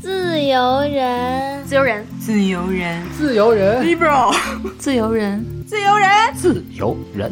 自由人，自由人，自由人，自由人，liberal，自由人，自由人，自由人。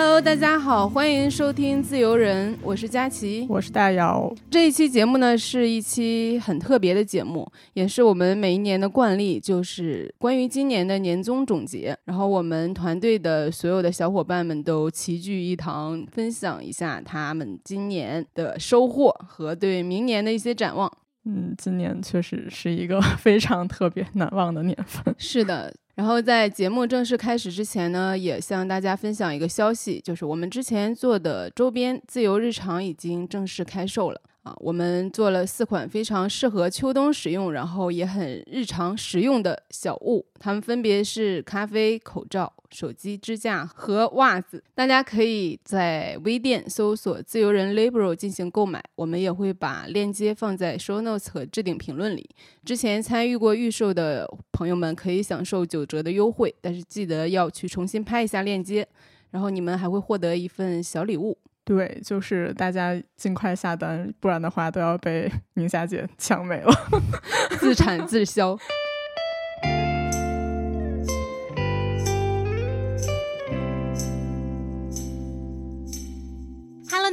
Hello，大家好，欢迎收听《自由人》，我是佳琪，我是大姚。这一期节目呢，是一期很特别的节目，也是我们每一年的惯例，就是关于今年的年终总结。然后我们团队的所有的小伙伴们都齐聚一堂，分享一下他们今年的收获和对明年的一些展望。嗯，今年确实是一个 非常特别难忘的年份。是的。然后在节目正式开始之前呢，也向大家分享一个消息，就是我们之前做的周边自由日常已经正式开售了啊！我们做了四款非常适合秋冬使用，然后也很日常实用的小物，它们分别是咖啡、口罩。手机支架和袜子，大家可以在微店搜索“自由人 Libro” 进行购买。我们也会把链接放在 Show Notes 和置顶评论里。之前参与过预售的朋友们可以享受九折的优惠，但是记得要去重新拍一下链接，然后你们还会获得一份小礼物。对，就是大家尽快下单，不然的话都要被宁夏姐抢没了，自产自销。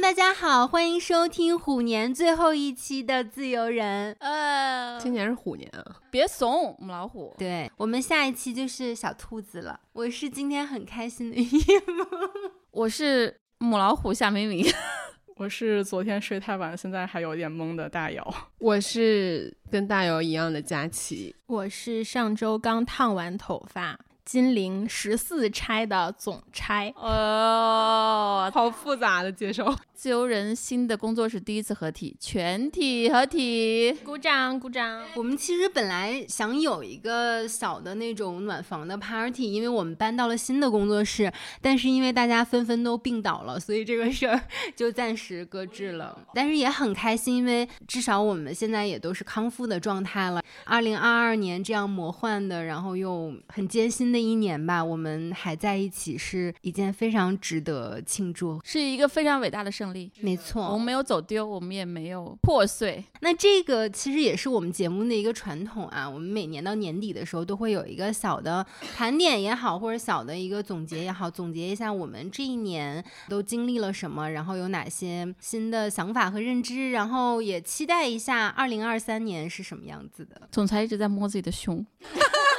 大家好，欢迎收听虎年最后一期的自由人。呃，今年是虎年啊，别怂，母老虎。对我们下一期就是小兔子了。我是今天很开心的一幕。我是母老虎夏明明。我是昨天睡太晚，现在还有点懵的大姚。我是跟大姚一样的佳琪。我是上周刚烫完头发。金陵十四钗的总钗哦，好复杂的介绍。自由人新的工作室第一次合体，全体合体，鼓掌鼓掌。我们其实本来想有一个小的那种暖房的 party，因为我们搬到了新的工作室，但是因为大家纷纷都病倒了，所以这个事儿就暂时搁置了。但是也很开心，因为至少我们现在也都是康复的状态了。二零二二年这样魔幻的，然后又很艰辛的。这一年吧，我们还在一起是一件非常值得庆祝，是一个非常伟大的胜利。没错，我们没有走丢，我们也没有破碎。那这个其实也是我们节目的一个传统啊。我们每年到年底的时候，都会有一个小的盘点也好，或者小的一个总结也好，总结一下我们这一年都经历了什么，然后有哪些新的想法和认知，然后也期待一下二零二三年是什么样子的。总裁一直在摸自己的胸。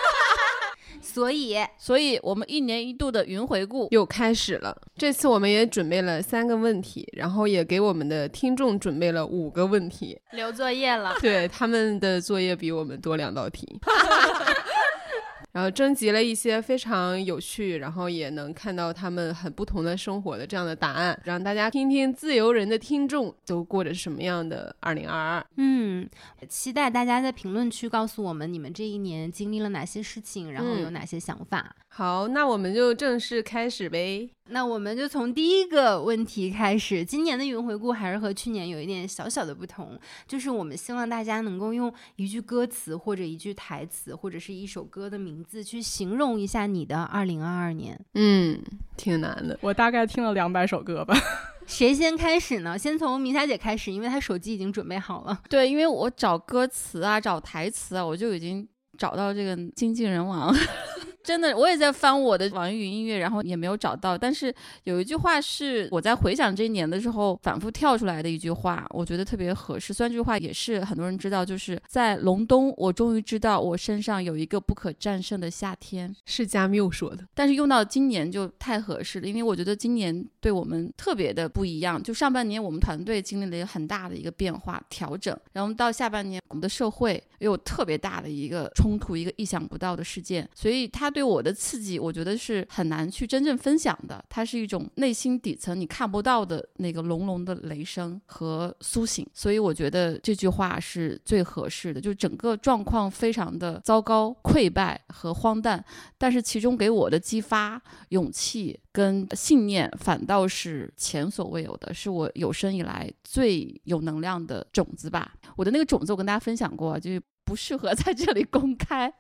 所以，所以我们一年一度的云回顾又开始了。这次我们也准备了三个问题，然后也给我们的听众准备了五个问题，留作业了。对，他们的作业比我们多两道题。然后征集了一些非常有趣，然后也能看到他们很不同的生活的这样的答案，让大家听听自由人的听众都过着什么样的二零二二。嗯，期待大家在评论区告诉我们你们这一年经历了哪些事情，然后有哪些想法。好，那我们就正式开始呗。那我们就从第一个问题开始。今年的云回顾还是和去年有一点小小的不同，就是我们希望大家能够用一句歌词或者一句台词或者是一首歌的名字去形容一下你的二零二二年。嗯，挺难的。我大概听了两百首歌吧。谁先开始呢？先从明霞姐开始，因为她手机已经准备好了。对，因为我找歌词啊，找台词啊，我就已经找到这个经纪人网。真的，我也在翻我的网易云音乐，然后也没有找到。但是有一句话是我在回想这一年的时候反复跳出来的一句话，我觉得特别合适。虽然这句话也是很多人知道，就是在隆冬，我终于知道我身上有一个不可战胜的夏天，是加缪说的。但是用到今年就太合适了，因为我觉得今年对我们特别的不一样。就上半年我们团队经历了一个很大的一个变化调整，然后到下半年我们的社会又有特别大的一个冲突，一个意想不到的事件，所以它。对我的刺激，我觉得是很难去真正分享的。它是一种内心底层你看不到的那个隆隆的雷声和苏醒。所以我觉得这句话是最合适的。就整个状况非常的糟糕、溃败和荒诞，但是其中给我的激发、勇气跟信念，反倒是前所未有的，是我有生以来最有能量的种子吧。我的那个种子，我跟大家分享过，就是不适合在这里公开。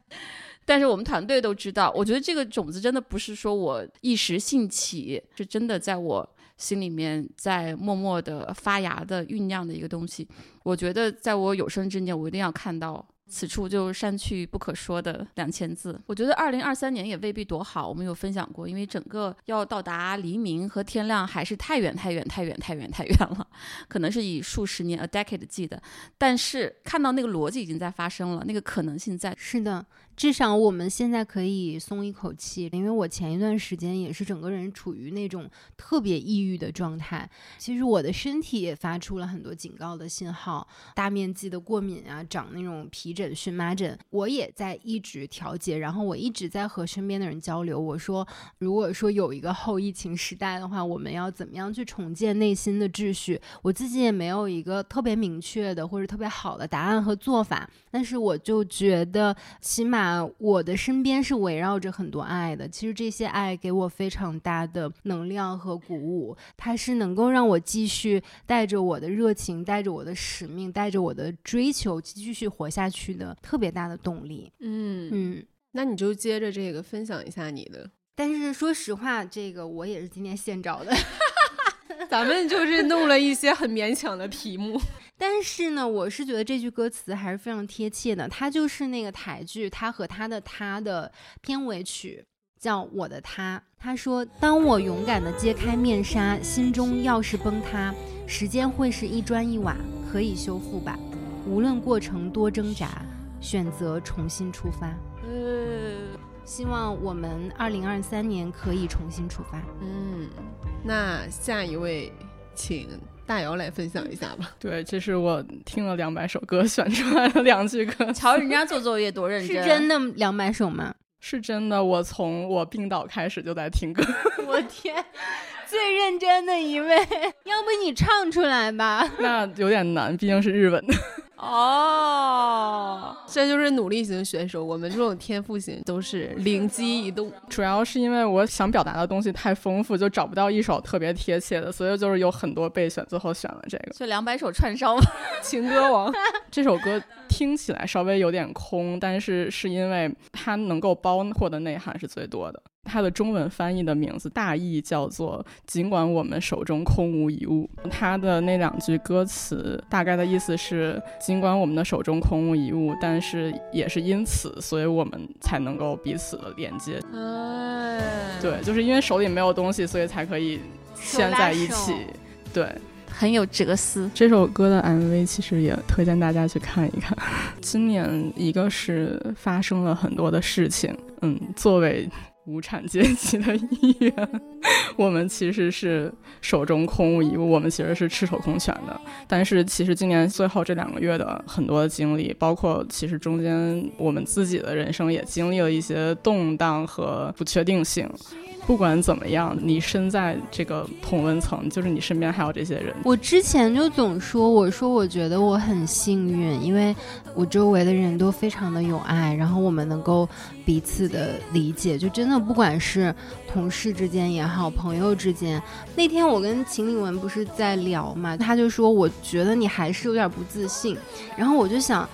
但是我们团队都知道，我觉得这个种子真的不是说我一时兴起，是真的在我心里面在默默的发芽的酝酿的一个东西。我觉得在我有生之年，我一定要看到。此处就删去不可说的两千字。我觉得二零二三年也未必多好，我们有分享过，因为整个要到达黎明和天亮还是太远太远太远太远太远了，可能是以数十年 a decade 计的。但是看到那个逻辑已经在发生了，那个可能性在。是的。至少我们现在可以松一口气，因为我前一段时间也是整个人处于那种特别抑郁的状态。其实我的身体也发出了很多警告的信号，大面积的过敏啊，长那种皮疹、荨麻疹，我也在一直调节。然后我一直在和身边的人交流，我说，如果说有一个后疫情时代的话，我们要怎么样去重建内心的秩序？我自己也没有一个特别明确的或者特别好的答案和做法，但是我就觉得起码。我的身边是围绕着很多爱的，其实这些爱给我非常大的能量和鼓舞，它是能够让我继续带着我的热情，带着我的使命，带着我的追求继续活下去的特别大的动力。嗯嗯，那你就接着这个分享一下你的。但是说实话，这个我也是今天现找的。咱们就是弄了一些很勉强的题目，但是呢，我是觉得这句歌词还是非常贴切的。它就是那个台剧《他和他的他》的片尾曲，叫《我的他》。他说：“当我勇敢地揭开面纱，心中要是崩塌，时间会是一砖一瓦，可以修复吧。无论过程多挣扎，选择重新出发。”呃。希望我们二零二三年可以重新出发。嗯，那下一位，请大姚来分享一下吧。对，这是我听了两百首歌选出来的两句歌。瞧人家做作业多认真，是真的两百首吗？是真的，我从我病倒开始就在听歌。我天，最认真的一位，要不你唱出来吧？那有点难，毕竟是日文的。哦，这就是努力型选手。我们这种天赋型都是灵机一动。主要是因为我想表达的东西太丰富，就找不到一首特别贴切的，所以就是有很多备选，最后选了这个。所以两百首串烧，情歌王。这首歌听起来稍微有点空，但是是因为它能够包括的内涵是最多的。它的中文翻译的名字大意叫做“尽管我们手中空无一物”。它的那两句歌词大概的意思是：尽管我们的手中空无一物，但是也是因此，所以我们才能够彼此的连接。哎，对，就是因为手里没有东西，所以才可以牵在一起。对，很有哲思。这首歌的 MV 其实也推荐大家去看一看。今年一个是发生了很多的事情，嗯，作为。无产阶级的一员，我们其实是手中空无一物，我们其实是赤手空拳的。但是，其实今年最后这两个月的很多的经历，包括其实中间我们自己的人生也经历了一些动荡和不确定性。不管怎么样，你身在这个同温层，就是你身边还有这些人。我之前就总说，我说我觉得我很幸运，因为我周围的人都非常的有爱，然后我们能够彼此的理解，就真的不管是同事之间也好，朋友之间。那天我跟秦岭文不是在聊嘛，他就说我觉得你还是有点不自信，然后我就想，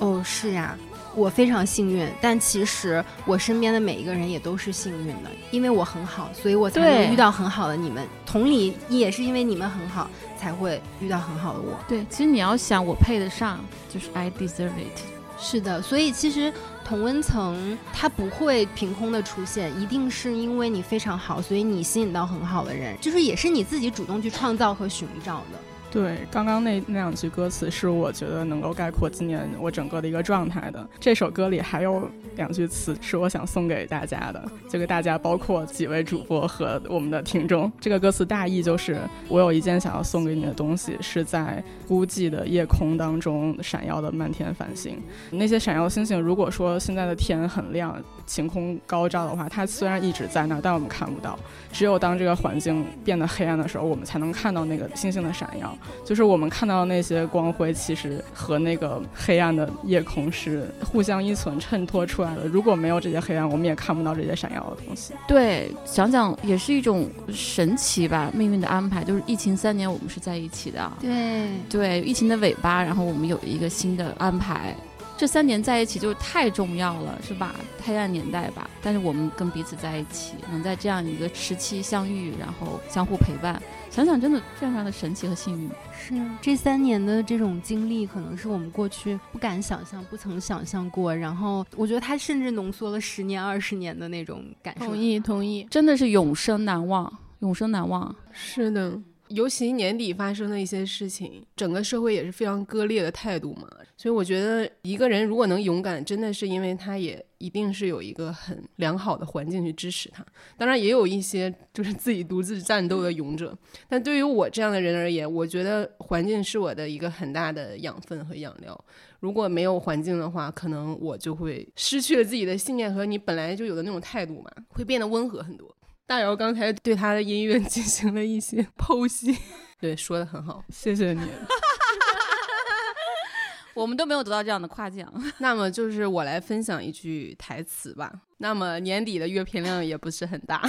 哦，是呀。我非常幸运，但其实我身边的每一个人也都是幸运的，因为我很好，所以我才能遇到很好的你们。同理，也是因为你们很好，才会遇到很好的我。对，其实你要想我配得上，就是 I deserve it。是的，所以其实同温层它不会凭空的出现，一定是因为你非常好，所以你吸引到很好的人，就是也是你自己主动去创造和寻找的。对，刚刚那那两句歌词是我觉得能够概括今年我整个的一个状态的。这首歌里还有两句词是我想送给大家的，就给大家，包括几位主播和我们的听众。这个歌词大意就是：我有一件想要送给你的东西，是在孤寂的夜空当中闪耀的漫天繁星。那些闪耀星星，如果说现在的天很亮，晴空高照的话，它虽然一直在那儿，但我们看不到。只有当这个环境变得黑暗的时候，我们才能看到那个星星的闪耀。就是我们看到那些光辉，其实和那个黑暗的夜空是互相依存、衬托出来的。如果没有这些黑暗，我们也看不到这些闪耀的东西。对，想想也是一种神奇吧，命运的安排。就是疫情三年，我们是在一起的。对对，疫情的尾巴，然后我们有一个新的安排。这三年在一起就太重要了，是吧？黑暗年代吧，但是我们跟彼此在一起，能在这样一个时期相遇，然后相互陪伴，想想真的非常的神奇和幸运。是这三年的这种经历，可能是我们过去不敢想象、不曾想象过。然后我觉得它甚至浓缩了十年、二十年的那种感受。同意，同意，真的是永生难忘，永生难忘。是的。尤其年底发生的一些事情，整个社会也是非常割裂的态度嘛。所以我觉得一个人如果能勇敢，真的是因为他也一定是有一个很良好的环境去支持他。当然，也有一些就是自己独自战斗的勇者。但对于我这样的人而言，我觉得环境是我的一个很大的养分和养料。如果没有环境的话，可能我就会失去了自己的信念和你本来就有的那种态度嘛，会变得温和很多。大姚刚才对他的音乐进行了一些剖析，对，说的很好，谢谢你。我们都没有得到这样的夸奖。那么就是我来分享一句台词吧。那么年底的阅片量也不是很大，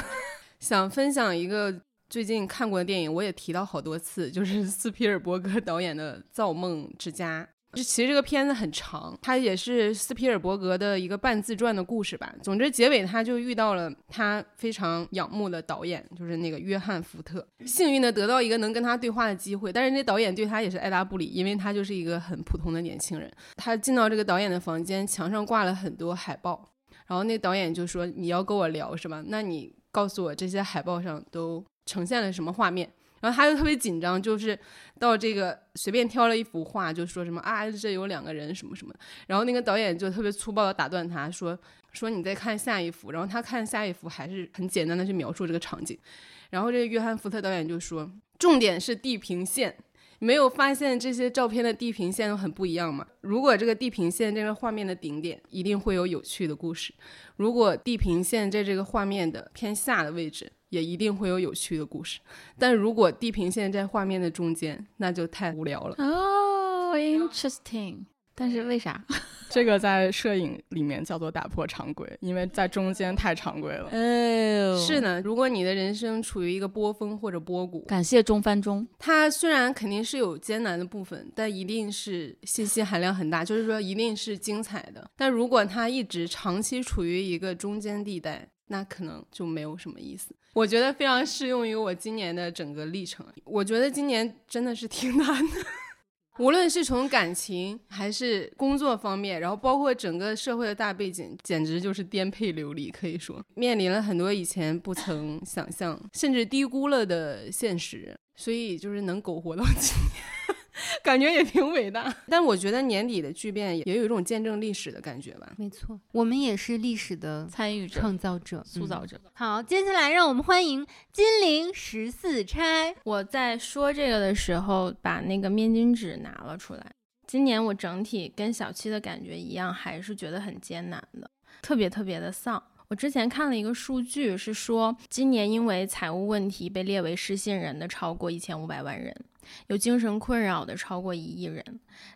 想分享一个最近看过的电影，我也提到好多次，就是斯皮尔伯格导演的《造梦之家》。就其实这个片子很长，它也是斯皮尔伯格的一个半自传的故事吧。总之结尾他就遇到了他非常仰慕的导演，就是那个约翰福特，幸运的得到一个能跟他对话的机会。但是那导演对他也是爱答不理，因为他就是一个很普通的年轻人。他进到这个导演的房间，墙上挂了很多海报，然后那导演就说：“你要跟我聊是吧？那你告诉我这些海报上都呈现了什么画面？”然后他就特别紧张，就是到这个随便挑了一幅画，就说什么啊，这有两个人什么什么。然后那个导演就特别粗暴的打断他说说你再看下一幅。然后他看下一幅还是很简单的去描述这个场景。然后这个约翰福特导演就说，重点是地平线，没有发现这些照片的地平线都很不一样吗？如果这个地平线这个画面的顶点，一定会有有趣的故事；如果地平线在这个画面的偏下的位置。也一定会有有趣的故事，但如果地平线在画面的中间，那就太无聊了。哦，interesting。但是为啥？这个在摄影里面叫做打破常规，因为在中间太常规了。哎，是呢。如果你的人生处于一个波峰或者波谷，感谢中翻中。它虽然肯定是有艰难的部分，但一定是信息含量很大，就是说一定是精彩的。但如果它一直长期处于一个中间地带，那可能就没有什么意思。我觉得非常适用于我今年的整个历程。我觉得今年真的是挺难的，无论是从感情还是工作方面，然后包括整个社会的大背景，简直就是颠沛流离。可以说，面临了很多以前不曾想象，甚至低估了的现实。所以，就是能苟活到今年。感觉也挺伟大，但我觉得年底的巨变也有一种见证历史的感觉吧。没错，我们也是历史的参与者、创造者、塑造者。好，接下来让我们欢迎金陵十四钗。我在说这个的时候，把那个面巾纸拿了出来。今年我整体跟小七的感觉一样，还是觉得很艰难的，特别特别的丧。我之前看了一个数据，是说今年因为财务问题被列为失信人的超过一千五百万人。有精神困扰的超过一亿人，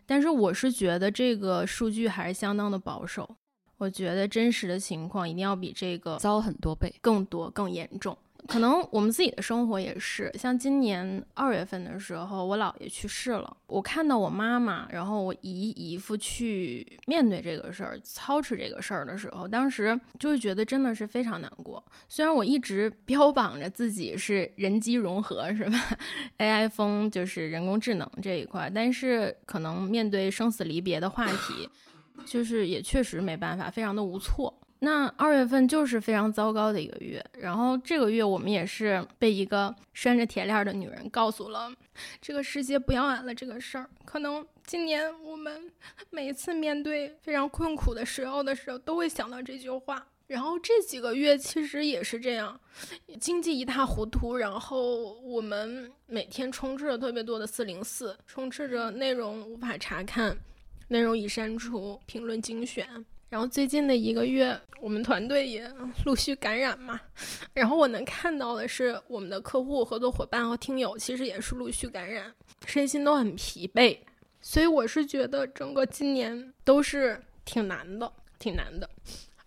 但是我是觉得这个数据还是相当的保守。我觉得真实的情况一定要比这个糟很多倍，更多更严重。可能我们自己的生活也是，像今年二月份的时候，我姥爷去世了。我看到我妈妈，然后我姨姨夫去面对这个事儿、操持这个事儿的时候，当时就会觉得真的是非常难过。虽然我一直标榜着自己是人机融合，是吧？AI 风就是人工智能这一块，但是可能面对生死离别的话题，就是也确实没办法，非常的无措。那二月份就是非常糟糕的一个月，然后这个月我们也是被一个拴着铁链的女人告诉了这个世界不要俺了这个事儿。可能今年我们每次面对非常困苦的时候的时候，都会想到这句话。然后这几个月其实也是这样，经济一塌糊涂，然后我们每天充斥着特别多的四零四，充斥着内容无法查看，内容已删除，评论精选。然后最近的一个月，我们团队也陆续感染嘛。然后我能看到的是，我们的客户、合作伙伴和听友其实也是陆续感染，身心都很疲惫。所以我是觉得整个今年都是挺难的，挺难的。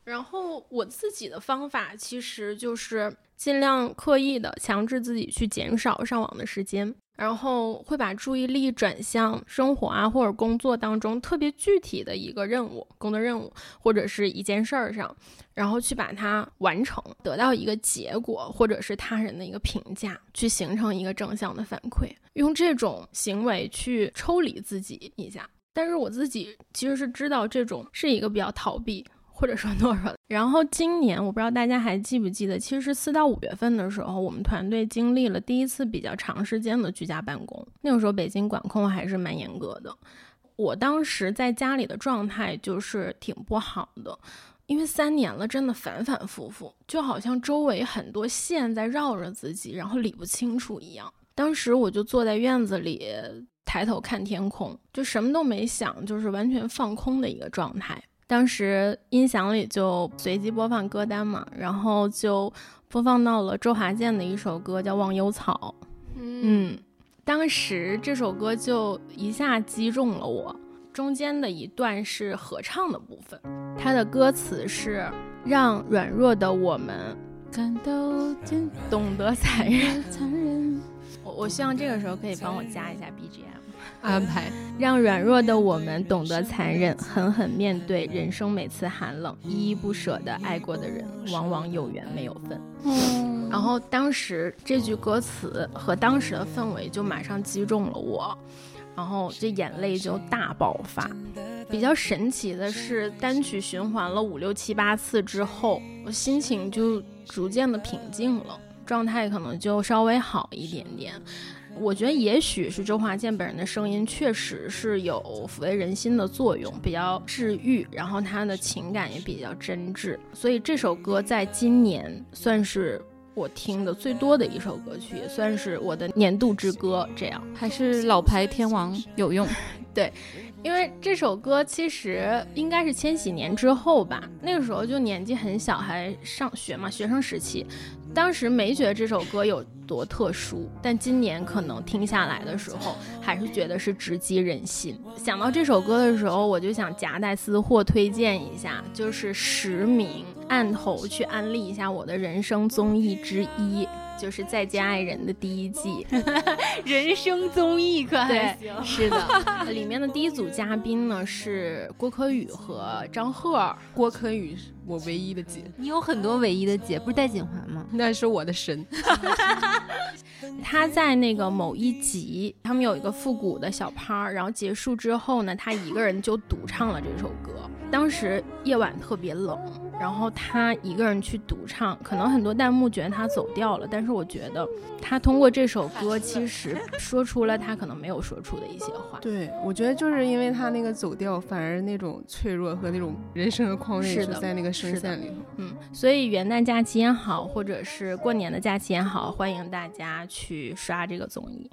然后我自己的方法其实就是尽量刻意的强制自己去减少上网的时间，然后会把注意力转向生活啊或者工作当中特别具体的一个任务、工作任务或者是一件事儿上，然后去把它完成，得到一个结果或者是他人的一个评价，去形成一个正向的反馈，用这种行为去抽离自己一下。但是我自己其实是知道这种是一个比较逃避。或者说 懦弱。然后今年我不知道大家还记不记得，其实四到五月份的时候，我们团队经历了第一次比较长时间的居家办公。那个时候北京管控还是蛮严格的。我当时在家里的状态就是挺不好的，因为三年了，真的反反复复，就好像周围很多线在绕着自己，然后理不清楚一样。当时我就坐在院子里，抬头看天空，就什么都没想，就是完全放空的一个状态。当时音响里就随机播放歌单嘛，然后就播放到了周华健的一首歌，叫《忘忧草》。嗯，当时这首歌就一下击中了我。中间的一段是合唱的部分，它的歌词是“让软弱的我们感到懂得残忍”。我我希望这个时候可以帮我加一下 BGM。安排让软弱的我们懂得残忍，狠狠面对人生每次寒冷，依依不舍的爱过的人，往往有缘没有分。嗯，然后当时这句歌词和当时的氛围就马上击中了我，然后这眼泪就大爆发。比较神奇的是，单曲循环了五六七八次之后，我心情就逐渐的平静了，状态可能就稍微好一点点。我觉得也许是周华健本人的声音确实是有抚慰人心的作用，比较治愈，然后他的情感也比较真挚，所以这首歌在今年算是我听的最多的一首歌曲，也算是我的年度之歌。这样还是老牌天王有用，对，因为这首歌其实应该是千禧年之后吧，那个时候就年纪很小，还上学嘛，学生时期。当时没觉得这首歌有多特殊，但今年可能听下来的时候，还是觉得是直击人心。想到这首歌的时候，我就想夹带私货推荐一下，就是实名按头去安利一下我的人生综艺之一。就是再见爱人的第一季，人生综艺可还行？是的，里面的第一组嘉宾呢是郭可宇和张赫。郭可宇是我唯一的姐，你有很多唯一的姐，不是戴锦华吗？那是我的神。他在那个某一集，他们有一个复古的小趴儿，然后结束之后呢，他一个人就独唱了这首歌。当时夜晚特别冷，然后他一个人去独唱，可能很多弹幕觉得他走调了，但是我觉得他通过这首歌，其实说出了他可能没有说出的一些话。对，我觉得就是因为他那个走调，反而那种脆弱和那种人生的旷是在那个声线里头。嗯，所以元旦假期也好，或者是过年的假期也好，欢迎大家去刷这个综艺。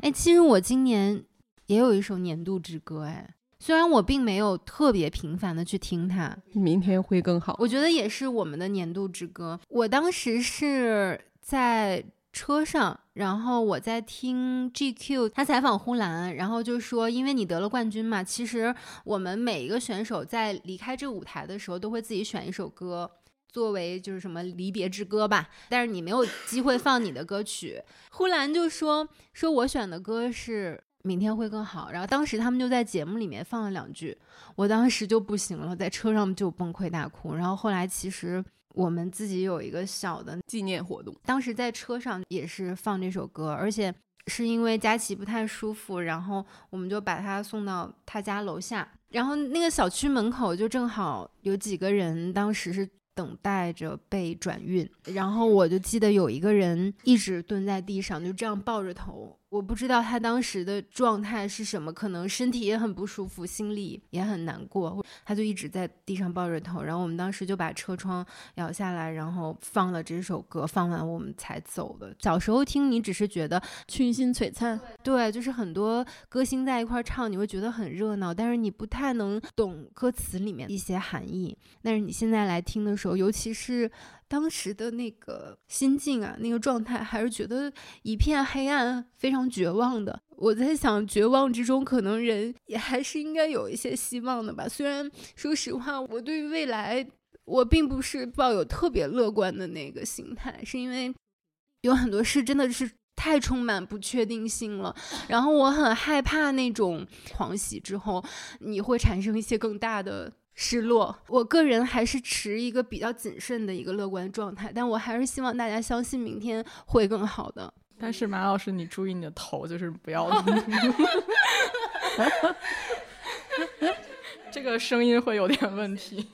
哎，其实我今年也有一首年度之歌，哎。虽然我并没有特别频繁的去听它，明天会更好。我觉得也是我们的年度之歌。我当时是在车上，然后我在听 GQ，他采访呼兰，然后就说，因为你得了冠军嘛，其实我们每一个选手在离开这个舞台的时候，都会自己选一首歌作为就是什么离别之歌吧。但是你没有机会放你的歌曲。呼兰就说，说我选的歌是。明天会更好。然后当时他们就在节目里面放了两句，我当时就不行了，在车上就崩溃大哭。然后后来其实我们自己有一个小的纪念活动，当时在车上也是放这首歌，而且是因为佳琪不太舒服，然后我们就把他送到他家楼下，然后那个小区门口就正好有几个人，当时是。等待着被转运，然后我就记得有一个人一直蹲在地上，就这样抱着头。我不知道他当时的状态是什么，可能身体也很不舒服，心里也很难过。他就一直在地上抱着头，然后我们当时就把车窗摇下来，然后放了这首歌，放完我们才走的。小时候听你只是觉得群星璀璨，对，就是很多歌星在一块唱，你会觉得很热闹，但是你不太能懂歌词里面一些含义。但是你现在来听的时候，尤其是。当时的那个心境啊，那个状态，还是觉得一片黑暗，非常绝望的。我在想，绝望之中，可能人也还是应该有一些希望的吧。虽然说实话，我对于未来我并不是抱有特别乐观的那个心态，是因为有很多事真的是太充满不确定性了，然后我很害怕那种狂喜之后你会产生一些更大的失落。我个人还是持一个比较谨慎的一个乐观状态，但我还是希望大家相信明天会更好的。但是马老师，你注意你的头，就是不要。这个声音会有点问题。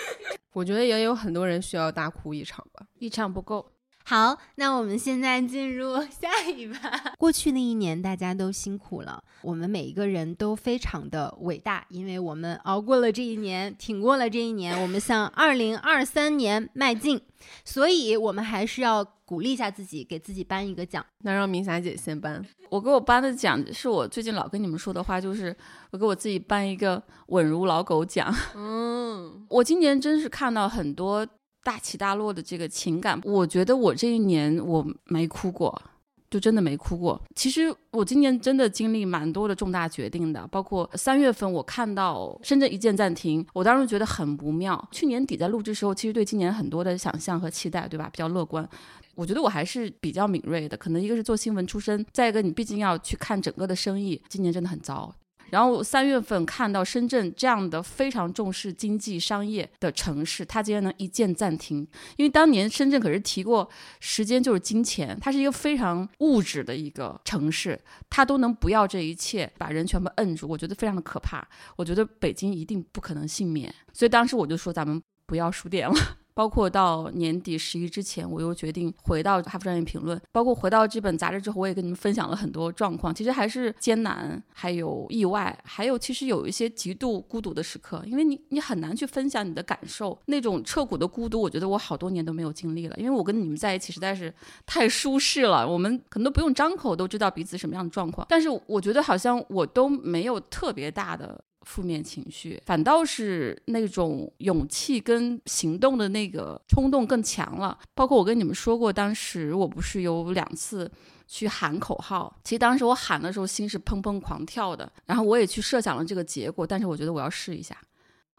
我觉得也有很多人需要大哭一场吧，一场不够。好，那我们现在进入 下一趴。过去那一年，大家都辛苦了，我们每一个人都非常的伟大，因为我们熬过了这一年，挺过了这一年，我们向 二零二三年迈进。所以，我们还是要鼓励一下自己，给自己颁一个奖。那让明霞姐先颁。我给我颁的奖是我最近老跟你们说的话，就是我给我自己颁一个稳如老狗奖。嗯，我今年真是看到很多。大起大落的这个情感，我觉得我这一年我没哭过，就真的没哭过。其实我今年真的经历蛮多的重大决定的，包括三月份我看到深圳一键暂停，我当时觉得很不妙。去年底在录制时候，其实对今年很多的想象和期待，对吧？比较乐观。我觉得我还是比较敏锐的，可能一个是做新闻出身，再一个你毕竟要去看整个的生意，今年真的很糟。然后三月份看到深圳这样的非常重视经济商业的城市，它竟然能一键暂停。因为当年深圳可是提过，时间就是金钱，它是一个非常物质的一个城市，它都能不要这一切，把人全部摁住，我觉得非常的可怕。我觉得北京一定不可能幸免，所以当时我就说咱们不要输电了。包括到年底十一之前，我又决定回到《哈佛商业评论》，包括回到这本杂志之后，我也跟你们分享了很多状况。其实还是艰难，还有意外，还有其实有一些极度孤独的时刻，因为你你很难去分享你的感受，那种彻骨的孤独，我觉得我好多年都没有经历了。因为我跟你们在一起实在是太舒适了，我们可能都不用张口都知道彼此什么样的状况，但是我觉得好像我都没有特别大的。负面情绪，反倒是那种勇气跟行动的那个冲动更强了。包括我跟你们说过，当时我不是有两次去喊口号，其实当时我喊的时候心是砰砰狂跳的，然后我也去设想了这个结果，但是我觉得我要试一下，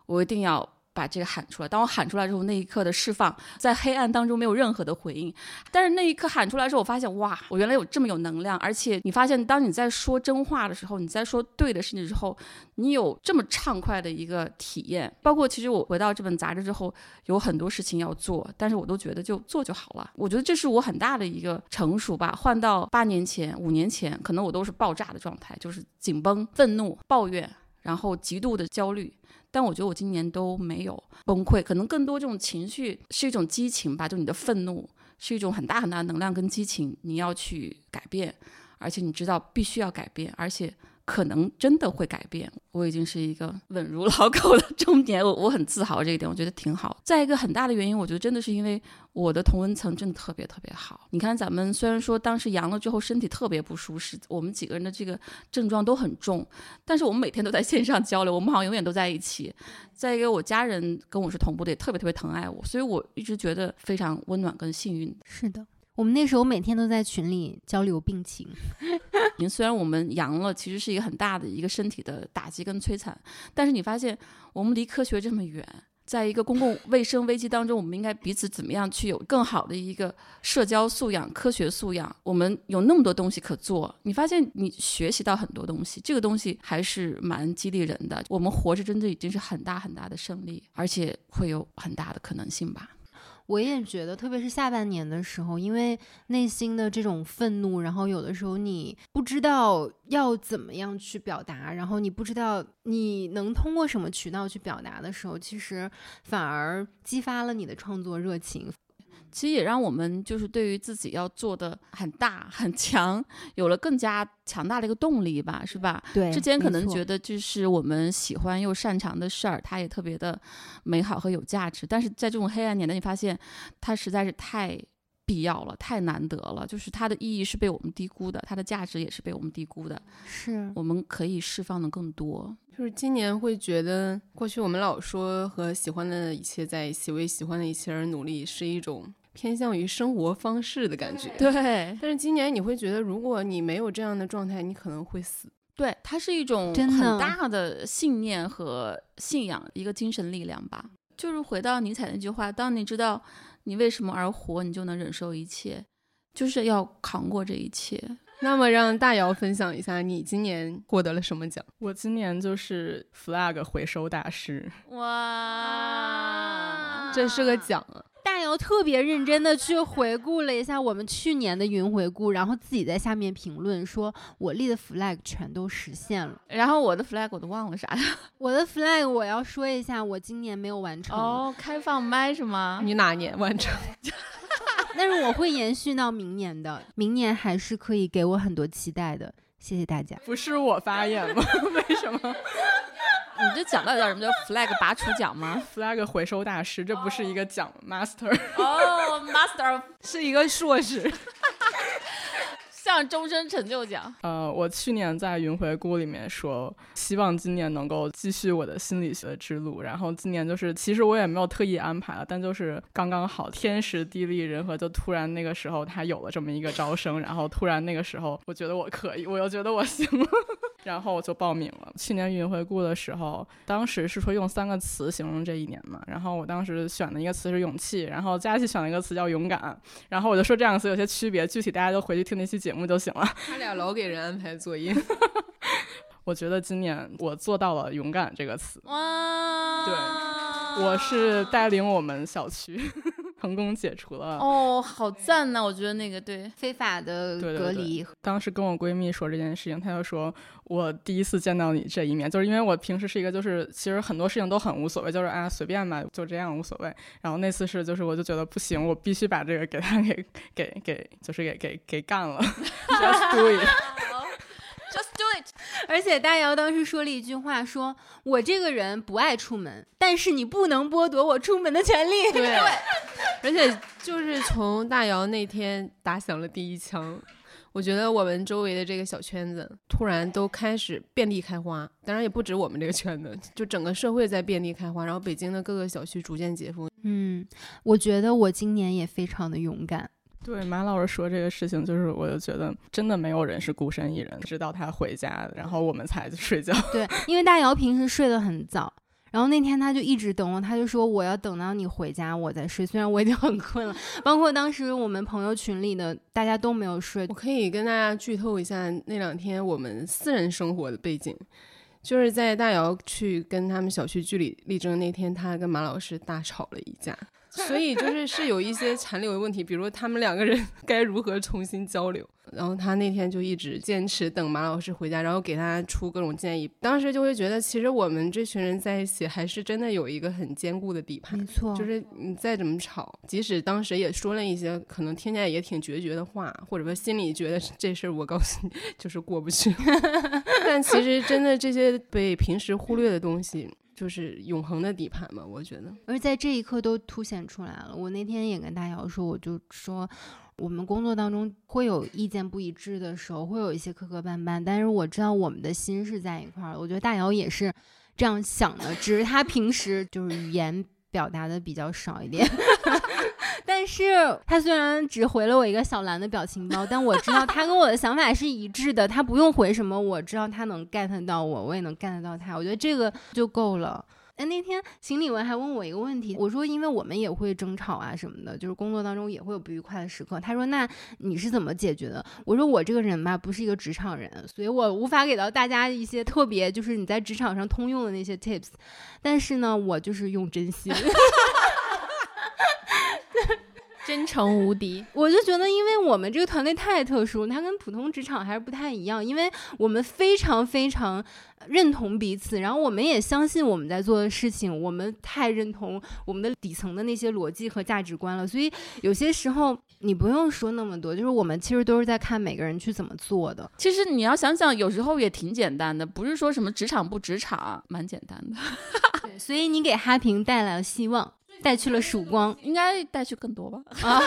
我一定要。把这个喊出来。当我喊出来之后，那一刻的释放，在黑暗当中没有任何的回应。但是那一刻喊出来之后，我发现，哇，我原来有这么有能量。而且你发现，当你在说真话的时候，你在说对的事情之后，你有这么畅快的一个体验。包括其实我回到这本杂志之后，有很多事情要做，但是我都觉得就做就好了。我觉得这是我很大的一个成熟吧。换到八年前、五年前，可能我都是爆炸的状态，就是紧绷、愤怒、抱怨，然后极度的焦虑。但我觉得我今年都没有崩溃，可能更多这种情绪是一种激情吧，就你的愤怒是一种很大很大的能量跟激情，你要去改变，而且你知道必须要改变，而且。可能真的会改变。我已经是一个稳如老狗的中年，我我很自豪这一点，我觉得挺好。再一个很大的原因，我觉得真的是因为我的同温层真的特别特别好。你看，咱们虽然说当时阳了之后身体特别不舒适，我们几个人的这个症状都很重，但是我们每天都在线上交流，我们好像永远都在一起。再一个，我家人跟我是同步的，也特别特别疼爱我，所以我一直觉得非常温暖跟幸运。是的。我们那时候每天都在群里交流病情，虽然我们阳了，其实是一个很大的一个身体的打击跟摧残，但是你发现我们离科学这么远，在一个公共卫生危机当中，我们应该彼此怎么样去有更好的一个社交素养、科学素养？我们有那么多东西可做，你发现你学习到很多东西，这个东西还是蛮激励人的。我们活着真的已经是很大很大的胜利，而且会有很大的可能性吧。我也觉得，特别是下半年的时候，因为内心的这种愤怒，然后有的时候你不知道要怎么样去表达，然后你不知道你能通过什么渠道去表达的时候，其实反而激发了你的创作热情。其实也让我们就是对于自己要做的很大很强，有了更加强大的一个动力吧，是吧？对。之前可能觉得就是我们喜欢又擅长的事儿，它也特别的美好和有价值。但是在这种黑暗年代，你发现它实在是太必要了，太难得了。就是它的意义是被我们低估的，它的价值也是被我们低估的。是。我们可以释放的更多。就是今年会觉得，过去我们老说和喜欢的一切在一起，为喜欢的一切而努力，是一种偏向于生活方式的感觉。对。但是今年你会觉得，如果你没有这样的状态，你可能会死。对，它是一种很大的信念和信仰，一个精神力量吧。就是回到尼采那句话，当你知道你为什么而活，你就能忍受一切，就是要扛过这一切。那么让大姚分享一下，你今年获得了什么奖？我今年就是 flag 回收大师。哇，这是个奖啊！大姚特别认真的去回顾了一下我们去年的云回顾，然后自己在下面评论说：“我立的 flag 全都实现了。然后我的 flag 我都忘了啥呀？我的 flag 我要说一下，我今年没有完成。哦，开放麦是吗？你哪年完成？但是我会延续到明年的，明年还是可以给我很多期待的。谢谢大家。不是我发言吗？为什么你这讲到底叫什么叫 flag 拔除奖吗？flag 回收大师？这不是一个奖，master。哦，master 是一个硕士。向终身成就奖。呃，我去年在云回顾里面说，希望今年能够继续我的心理学之路。然后今年就是，其实我也没有特意安排了，但就是刚刚好，天时地利人和，就突然那个时候他有了这么一个招生，然后突然那个时候我觉得我可以，我又觉得我行了，然后我就报名了。去年云回顾的时候，当时是说用三个词形容这一年嘛，然后我当时选的一个词是勇气，然后佳琪选了一个词叫勇敢，然后我就说这两个词有些区别，具体大家都回去听那期节目就行了。他俩老给人安排作业。我觉得今年我做到了“勇敢”这个词。哇，对我是带领我们小区成功解除了。哦，好赞呐！我觉得那个对，非法的对对对隔离，当时跟我闺蜜说这件事情，她就说我第一次见到你这一面，就是因为我平时是一个就是其实很多事情都很无所谓，就是啊随便吧，就这样无所谓。然后那次是就是我就觉得不行，我必须把这个给他给给给就是给给给干了，just do it。Just do it。而且大姚当时说了一句话说，我这个人不爱出门，但是你不能剥夺我出门的权利。对，而且就是从大姚那天打响了第一枪，我觉得我们周围的这个小圈子突然都开始遍地开花。当然也不止我们这个圈子，就整个社会在遍地开花，然后北京的各个小区逐渐解封。嗯，我觉得我今年也非常的勇敢。对马老师说这个事情，就是我就觉得真的没有人是孤身一人，直到他回家，然后我们才 睡觉。对，因为大姚平时睡得很早，然后那天他就一直等我，他就说我要等到你回家我再睡。虽然我已经很困了，包括当时我们朋友群里的大家都没有睡我。可以跟大家剧透一下那两天我们私人生活的背景，就是在大姚去跟他们小区据理力争那天，他跟马老师大吵了一架。所以就是是有一些残留的问题，比如他们两个人 该如何重新交流。然后他那天就一直坚持等马老师回家，然后给他出各种建议。当时就会觉得，其实我们这群人在一起，还是真的有一个很坚固的底盘没。错，就是你再怎么吵，即使当时也说了一些可能听起来也挺决绝的话，或者说心里觉得这事儿我告诉你就是过不去，但其实真的这些被平时忽略的东西，就是永恒的底盘嘛。我觉得，而在这一刻都凸显出来了。我那天也跟大姚说，我就说。我们工作当中会有意见不一致的时候，会有一些磕磕绊绊，但是我知道我们的心是在一块儿的。我觉得大姚也是这样想的，只是他平时就是语言表达的比较少一点。但是他虽然只回了我一个小蓝的表情包，但我知道他跟我的想法是一致的。他不用回什么，我知道他能 get 到我，我也能 get 到他。我觉得这个就够了。哎，那天邢李文还问我一个问题，我说因为我们也会争吵啊什么的，就是工作当中也会有不愉快的时刻。他说那你是怎么解决的？我说我这个人吧不是一个职场人，所以我无法给到大家一些特别就是你在职场上通用的那些 tips。但是呢，我就是用真心。真诚无敌。我就觉得，因为我们这个团队太特殊，它跟普通职场还是不太一样，因为我们非常非常认同彼此，然后我们也相信我们在做的事情，我们太认同我们的底层的那些逻辑和价值观了，所以有些时候你不用说那么多，就是我们其实都是在看每个人去怎么做的。其实你要想想，有时候也挺简单的，不是说什么职场不职场，蛮简单的，所以你给哈平带来了希望，带去了曙光应该带去更多吧。啊！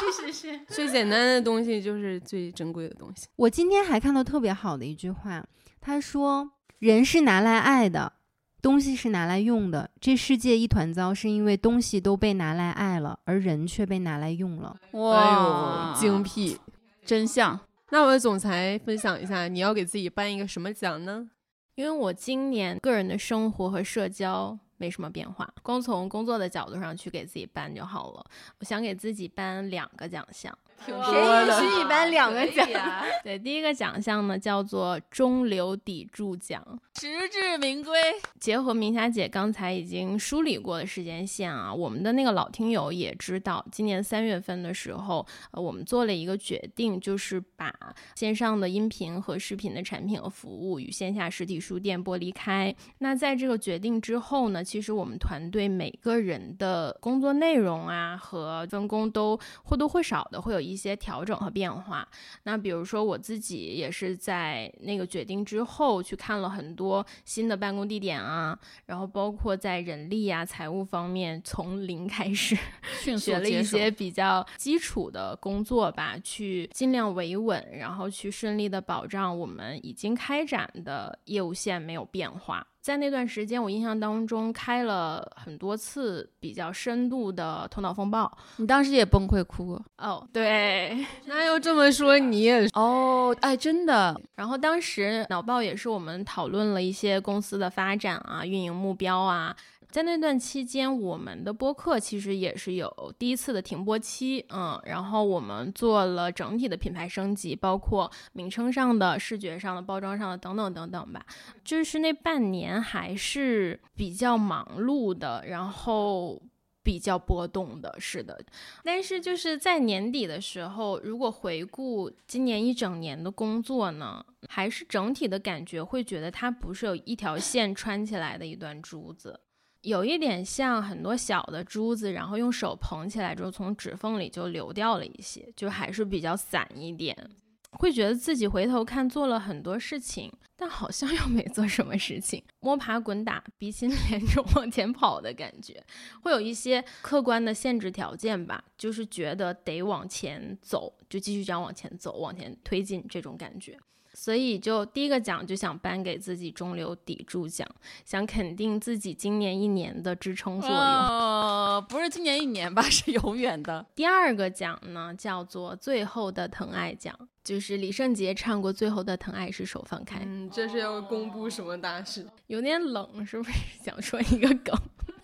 是是是。最简单的东西就是最珍贵的东西。我今天还看到特别好的一句话，他说：“人是拿来爱的，东西是拿来用的。这世界一团糟，是因为东西都被拿来爱了，而人却被拿来用了。哎呦，精辟！真相。那我的总裁分享一下，你要给自己颁一个什么奖呢？因为我今年个人的生活和社交没什么变化。光从工作的角度上去给自己颁就好了。我想给自己颁两个奖项。谁允许你颁两个奖？对，第一个奖项呢叫做中流砥柱奖，实至名归。结合明霞姐刚才已经梳理过的时间线啊，我们的那个老听友也知道，今年三月份的时候，呃，我们做了一个决定，就是把线上的音频和视频的产品和服务与线下实体书店剥离开。那在这个决定之后呢，其实我们团队每个人的工作内容啊和分工都或多或少的会有。一些调整和变化。那比如说我自己也是在那个决定之后去看了很多新的办公地点啊，然后包括在人力啊、财务方面从零开始，学了一些比较基础的工作吧，去尽量维稳，然后去顺利的保障我们已经开展的业务线没有变化。在那段时间，我印象当中开了很多次比较深度的头脑风暴。你当时也崩溃哭哦？对，那要这么说你也哦，哎，真的。然后当时脑爆也是我们讨论了一些公司的发展啊、运营目标啊。在那段期间，我们的播客其实也是有第一次的停播期，嗯，然后我们做了整体的品牌升级，包括名称上的、视觉上的、包装上的等等等等吧。就是那半年还是比较忙碌的，然后比较波动的，是的。但是就是在年底的时候，如果回顾今年一整年的工作呢，还是整体的感觉会觉得它不是有一条线穿起来的一段珠子。有一点像很多小的珠子，然后用手捧起来之后，从指缝里就流掉了一些，就还是比较散一点。会觉得自己回头看做了很多事情，但好像又没做什么事情，摸爬滚打，鼻青脸肿往前跑的感觉。会有一些客观的限制条件吧，就是觉得得往前走，就继续这样往前走，往前推进这种感觉。所以，就第一个奖就想颁给自己中流砥柱奖，想肯定自己今年一年的支撑作用。呃，不是今年一年吧，是永远的。第二个奖呢，叫做最后的疼爱奖，就是李圣杰唱过《最后的疼爱是手放开》。嗯，这是要公布什么大事？有点冷，是不是想说一个梗？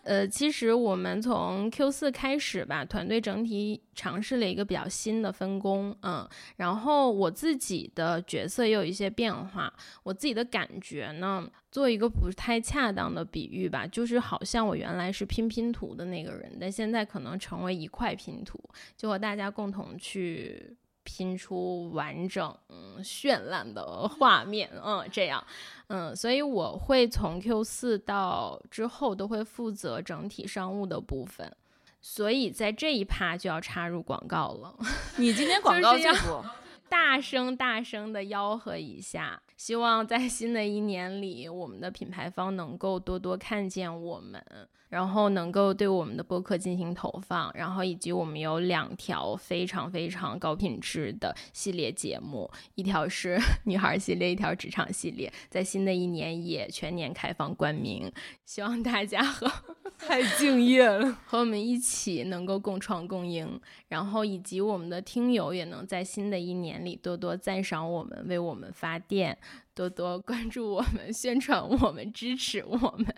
呃，其实我们从 Q 四开始吧，团队整体尝试了一个比较新的分工，嗯，然后我自己的角色也有一些变化。我自己的感觉呢，做一个不太恰当的比喻吧，就是好像我原来是拼拼图的那个人，但现在可能成为一块拼图，就和大家共同去。拼出完整、绚烂的画面，嗯，这样，嗯，所以我会从 Q 四到之后都会负责整体商务的部分，所以在这一趴就要插入广告了。你今天广告最多，大声大声的吆喝一下，希望在新的一年里，我们的品牌方能够多多看见我们。然后能够对我们的播客进行投放，然后以及我们有两条非常非常高品质的系列节目，一条是 女孩系列，一条职场系列，在新的一年也全年开放冠名，希望大家和 太敬业了，和我们一起能够共创共赢，然后以及我们的听友也能在新的一年里多多赞赏我们，为我们发电，多多关注我们，宣传我们，支持我们。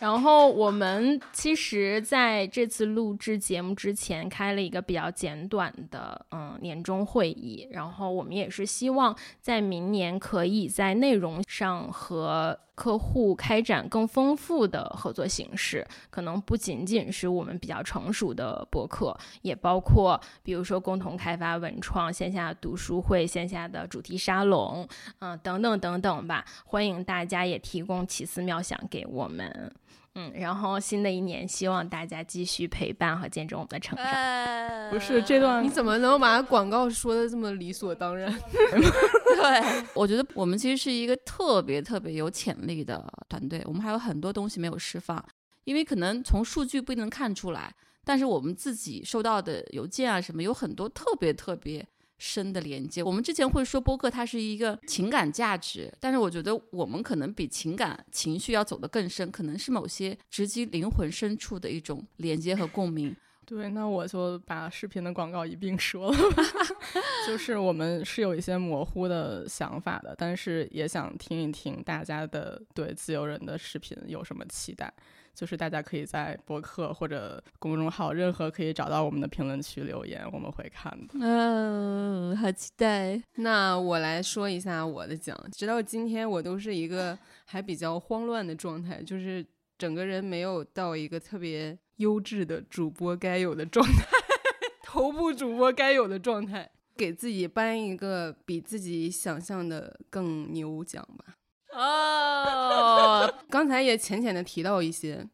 然后我们其实在这次录制节目之前开了一个比较简短的嗯年终会议，然后我们也是希望在明年可以在内容上和。客户开展更丰富的合作形式，可能不仅仅是我们比较成熟的博客，也包括比如说共同开发文创、线下读书会、线下的主题沙龙，嗯，等等等等吧。欢迎大家也提供奇思妙想给我们。嗯，然后新的一年，希望大家继续陪伴和见证我们的成长。不是这段，你怎么能把广告说的这么理所当然？对，我觉得我们其实是一个特别特别有潜力的团队，我们还有很多东西没有释放，因为可能从数据不一定能看出来，但是我们自己收到的邮件啊什么，有很多特别特别。深的连接，我们之前会说播客它是一个情感价值，但是我觉得我们可能比情感情绪要走得更深，可能是某些直击灵魂深处的一种连接和共鸣。对，那我就把视频的广告一并说了吧，就是我们是有一些模糊的想法的，但是也想听一听大家的对自由人的视频有什么期待。就是大家可以在博客或者公众号任何可以找到我们的评论区留言，我们会看的。嗯，好期待。那我来说一下我的奖，直到今天我都是一个还比较慌乱的状态，就是整个人没有到一个特别优质的主播该有的状态，头部主播该有的状态，给自己颁一个比自己想象的更牛奖吧。哦，刚才也浅浅的提到一些，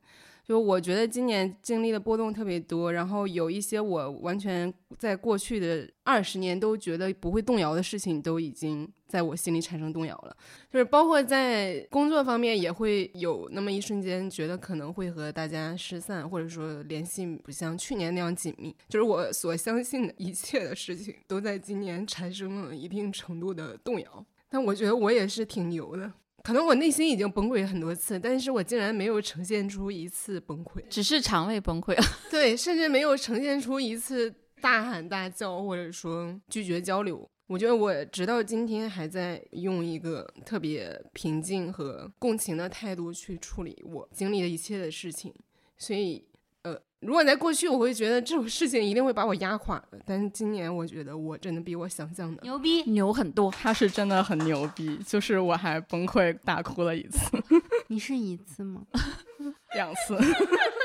就我觉得今年经历的波动特别多，然后有一些我完全在过去的二十年都觉得不会动摇的事情，都已经在我心里产生动摇了。就是包括在工作方面，也会有那么一瞬间觉得可能会和大家失散，或者说联系不像去年那样紧密。就是我所相信的一切的事情，都在今年产生了一定程度的动摇。但我觉得我也是挺牛的。可能我内心已经崩溃很多次，但是我竟然没有呈现出一次崩溃，只是肠胃崩溃了。对，甚至没有呈现出一次大喊大叫，或者说拒绝交流。我觉得我直到今天还在用一个特别平静和共情的态度去处理我经历的一切的事情，所以。如果在过去，我会觉得这种事情一定会把我压垮的。但是今年，我觉得我真的比我想象的牛逼，牛很多。他是真的很牛逼，就是我还崩溃大哭了一次。你是一次吗？两次。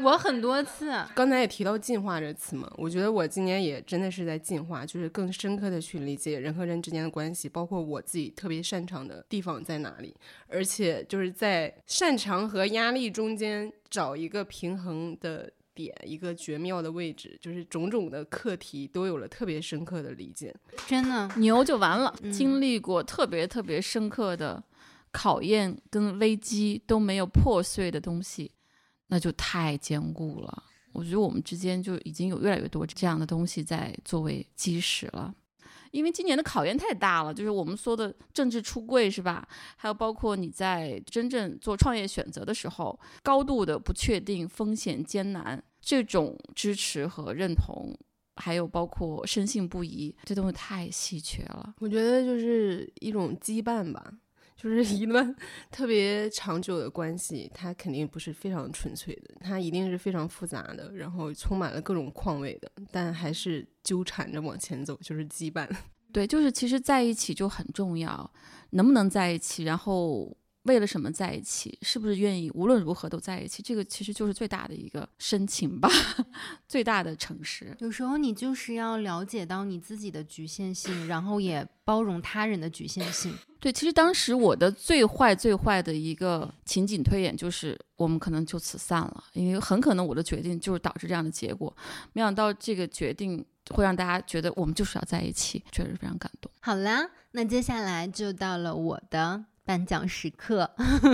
我很多次。刚才也提到进化这词嘛，我觉得我今年也真的是在进化，就是更深刻的去理解人和人之间的关系，包括我自己特别擅长的地方在哪里，而且就是在擅长和压力中间。找一个平衡的点，一个绝妙的位置，就是种种的课题都有了特别深刻的理解。真的牛就完了，经历过特别特别深刻的考验跟危机都没有破碎的东西，那就太坚固了。我觉得我们之间就已经有越来越多这样的东西在作为基石了。因为今年的考验太大了，就是我们说的政治出柜是吧？还有包括你在真正做创业选择的时候，高度的不确定、风险艰难，这种支持和认同，还有包括深信不疑，这东西太稀缺了。我觉得就是一种羁绊吧。就是 一段特别长久的关系，它肯定不是非常纯粹的，它一定是非常复杂的，然后充满了各种况味的，但还是纠缠着往前走，就是羁绊。对，就是其实在一起就很重要，能不能在一起，然后。为了什么在一起？是不是愿意无论如何都在一起？这个其实就是最大的一个深情吧，最大的诚实。有时候你就是要了解到你自己的局限性，然后也包容他人的局限性。对，其实当时我的最坏最坏的一个情景推演就是，我们可能就此散了，因为很可能我的决定就是导致这样的结果。没想到这个决定会让大家觉得我们就是要在一起，确实非常感动。好啦，那接下来就到了我的。颁奖时刻，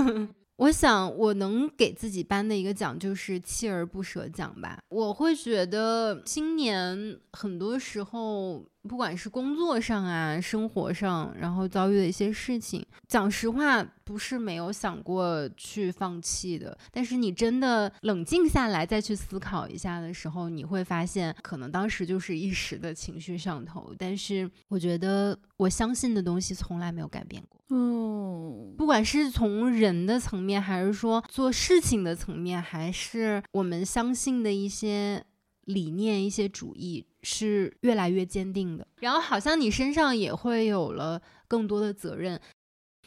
我想我能给自己颁的一个奖就是锲而不舍奖吧。我会觉得今年很多时候。不管是工作上啊，生活上，然后遭遇的一些事情，讲实话，不是没有想过去放弃的。但是你真的冷静下来再去思考一下的时候，你会发现，可能当时就是一时的情绪上头。但是我觉得，我相信的东西从来没有改变过。嗯，不管是从人的层面，还是说做事情的层面，还是我们相信的一些。理念一些主义是越来越坚定的，然后好像你身上也会有了更多的责任。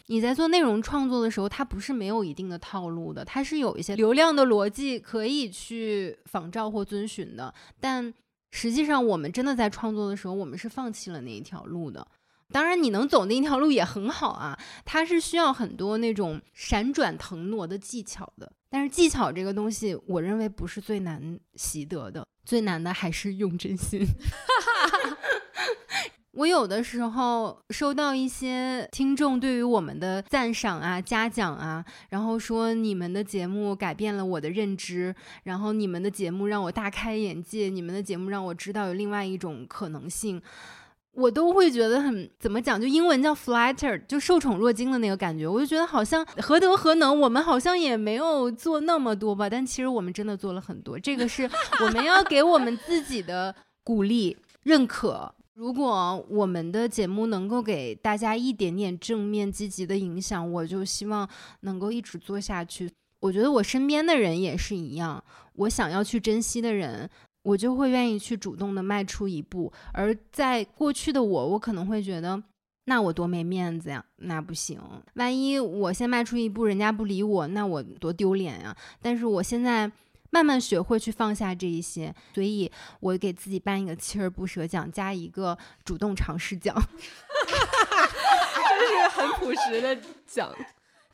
你在做内容创作的时候，它不是没有一定的套路的，它是有一些流量的逻辑可以去仿照或遵循的。但实际上，我们真的在创作的时候，我们是放弃了那一条路的。当然，你能走那一条路也很好啊，它是需要很多那种闪转腾挪的技巧的。但是技巧这个东西，我认为不是最难习得的。最难的还是用真心。我有的时候收到一些听众对于我们的赞赏啊、嘉奖啊，然后说你们的节目改变了我的认知，然后你们的节目让我大开眼界，你们的节目让我知道有另外一种可能性。我都会觉得很怎么讲，就英文叫 flatter，就受宠若惊的那个感觉。我就觉得好像何德何能，我们好像也没有做那么多吧，但其实我们真的做了很多。这个是我们要给我们自己的鼓励、认可。如果我们的节目能够给大家一点点正面积极的影响，我就希望能够一直做下去。我觉得我身边的人也是一样，我想要去珍惜的人。我就会愿意去主动的迈出一步，而在过去的我，我可能会觉得，那我多没面子呀，那不行，万一我先迈出一步，人家不理我，那我多丢脸呀。但是我现在慢慢学会去放下这一些，所以我给自己颁一个锲而不舍奖，加一个主动尝试奖，这是很朴实的奖。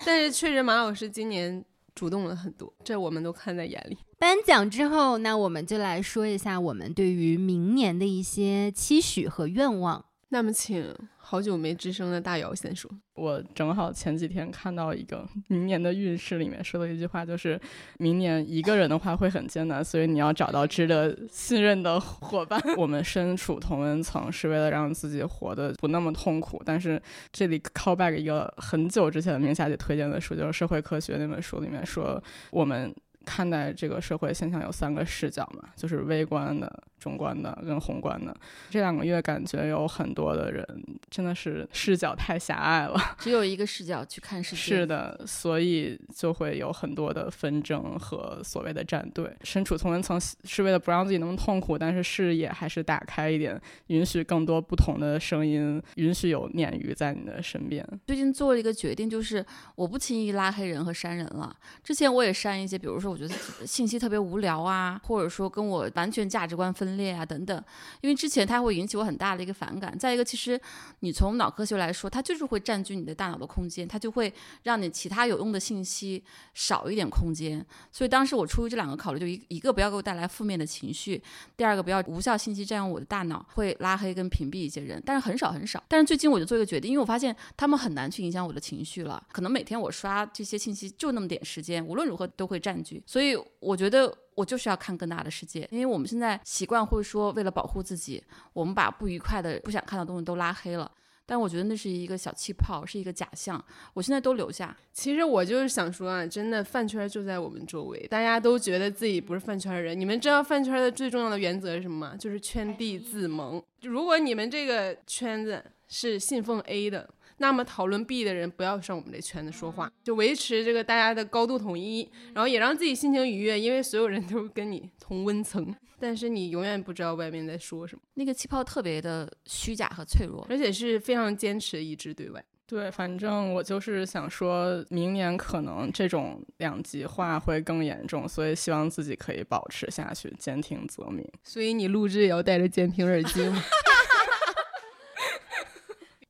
但是确实，马老师今年。主动了很多，这我们都看在眼里。颁奖之后，那我们就来说一下我们对于明年的一些期许和愿望。那么，请好久没吱声的大姚先说。我正好前几天看到一个明年的运势里面说的一句话，就是明年一个人的话会很艰难，所以你要找到值得信任的伙伴。我们身处同温层是为了让自己活得不那么痛苦。但是这里 call back 一个很久之前的明霞姐推荐的书，就是《社会科学》那本书里面说我们。看待这个社会现象有三个视角嘛，就是微观的、中观的跟宏观的。这两个月感觉有很多的人真的是视角太狭隘了，只有一个视角去看世界。是的，所以就会有很多的纷争和所谓的站队。身处同文层是为了不让自己那么痛苦，但是视野还是打开一点，允许更多不同的声音，允许有鲶鱼在你的身边。最近做了一个决定，就是我不轻易拉黑人和删人了。之前我也删一些，比如说。我觉得信息特别无聊啊，或者说跟我完全价值观分裂啊等等，因为之前它会引起我很大的一个反感。再一个，其实你从脑科学来说，它就是会占据你的大脑的空间，它就会让你其他有用的信息少一点空间。所以当时我出于这两个考虑，就一一个不要给我带来负面的情绪，第二个不要无效信息占用我的大脑，会拉黑跟屏蔽一些人，但是很少很少。但是最近我就做一个决定，因为我发现他们很难去影响我的情绪了，可能每天我刷这些信息就那么点时间，无论如何都会占据。所以我觉得我就是要看更大的世界，因为我们现在习惯会说，为了保护自己，我们把不愉快的、不想看到东西都拉黑了。但我觉得那是一个小气泡，是一个假象。我现在都留下。其实我就是想说啊，真的饭圈就在我们周围，大家都觉得自己不是饭圈的人。你们知道饭圈的最重要的原则是什么吗？就是圈地自萌。如果你们这个圈子是信奉 A 的。那么讨论 B 的人不要上我们这圈子说话，就维持这个大家的高度统一，然后也让自己心情愉悦，因为所有人都跟你同温层，但是你永远不知道外面在说什么。那个气泡特别的虚假和脆弱，而且是非常坚持一致对外。对，反正我就是想说明年可能这种两极化会更严重，所以希望自己可以保持下去，兼听则明。所以你录制也要戴着监听耳机吗？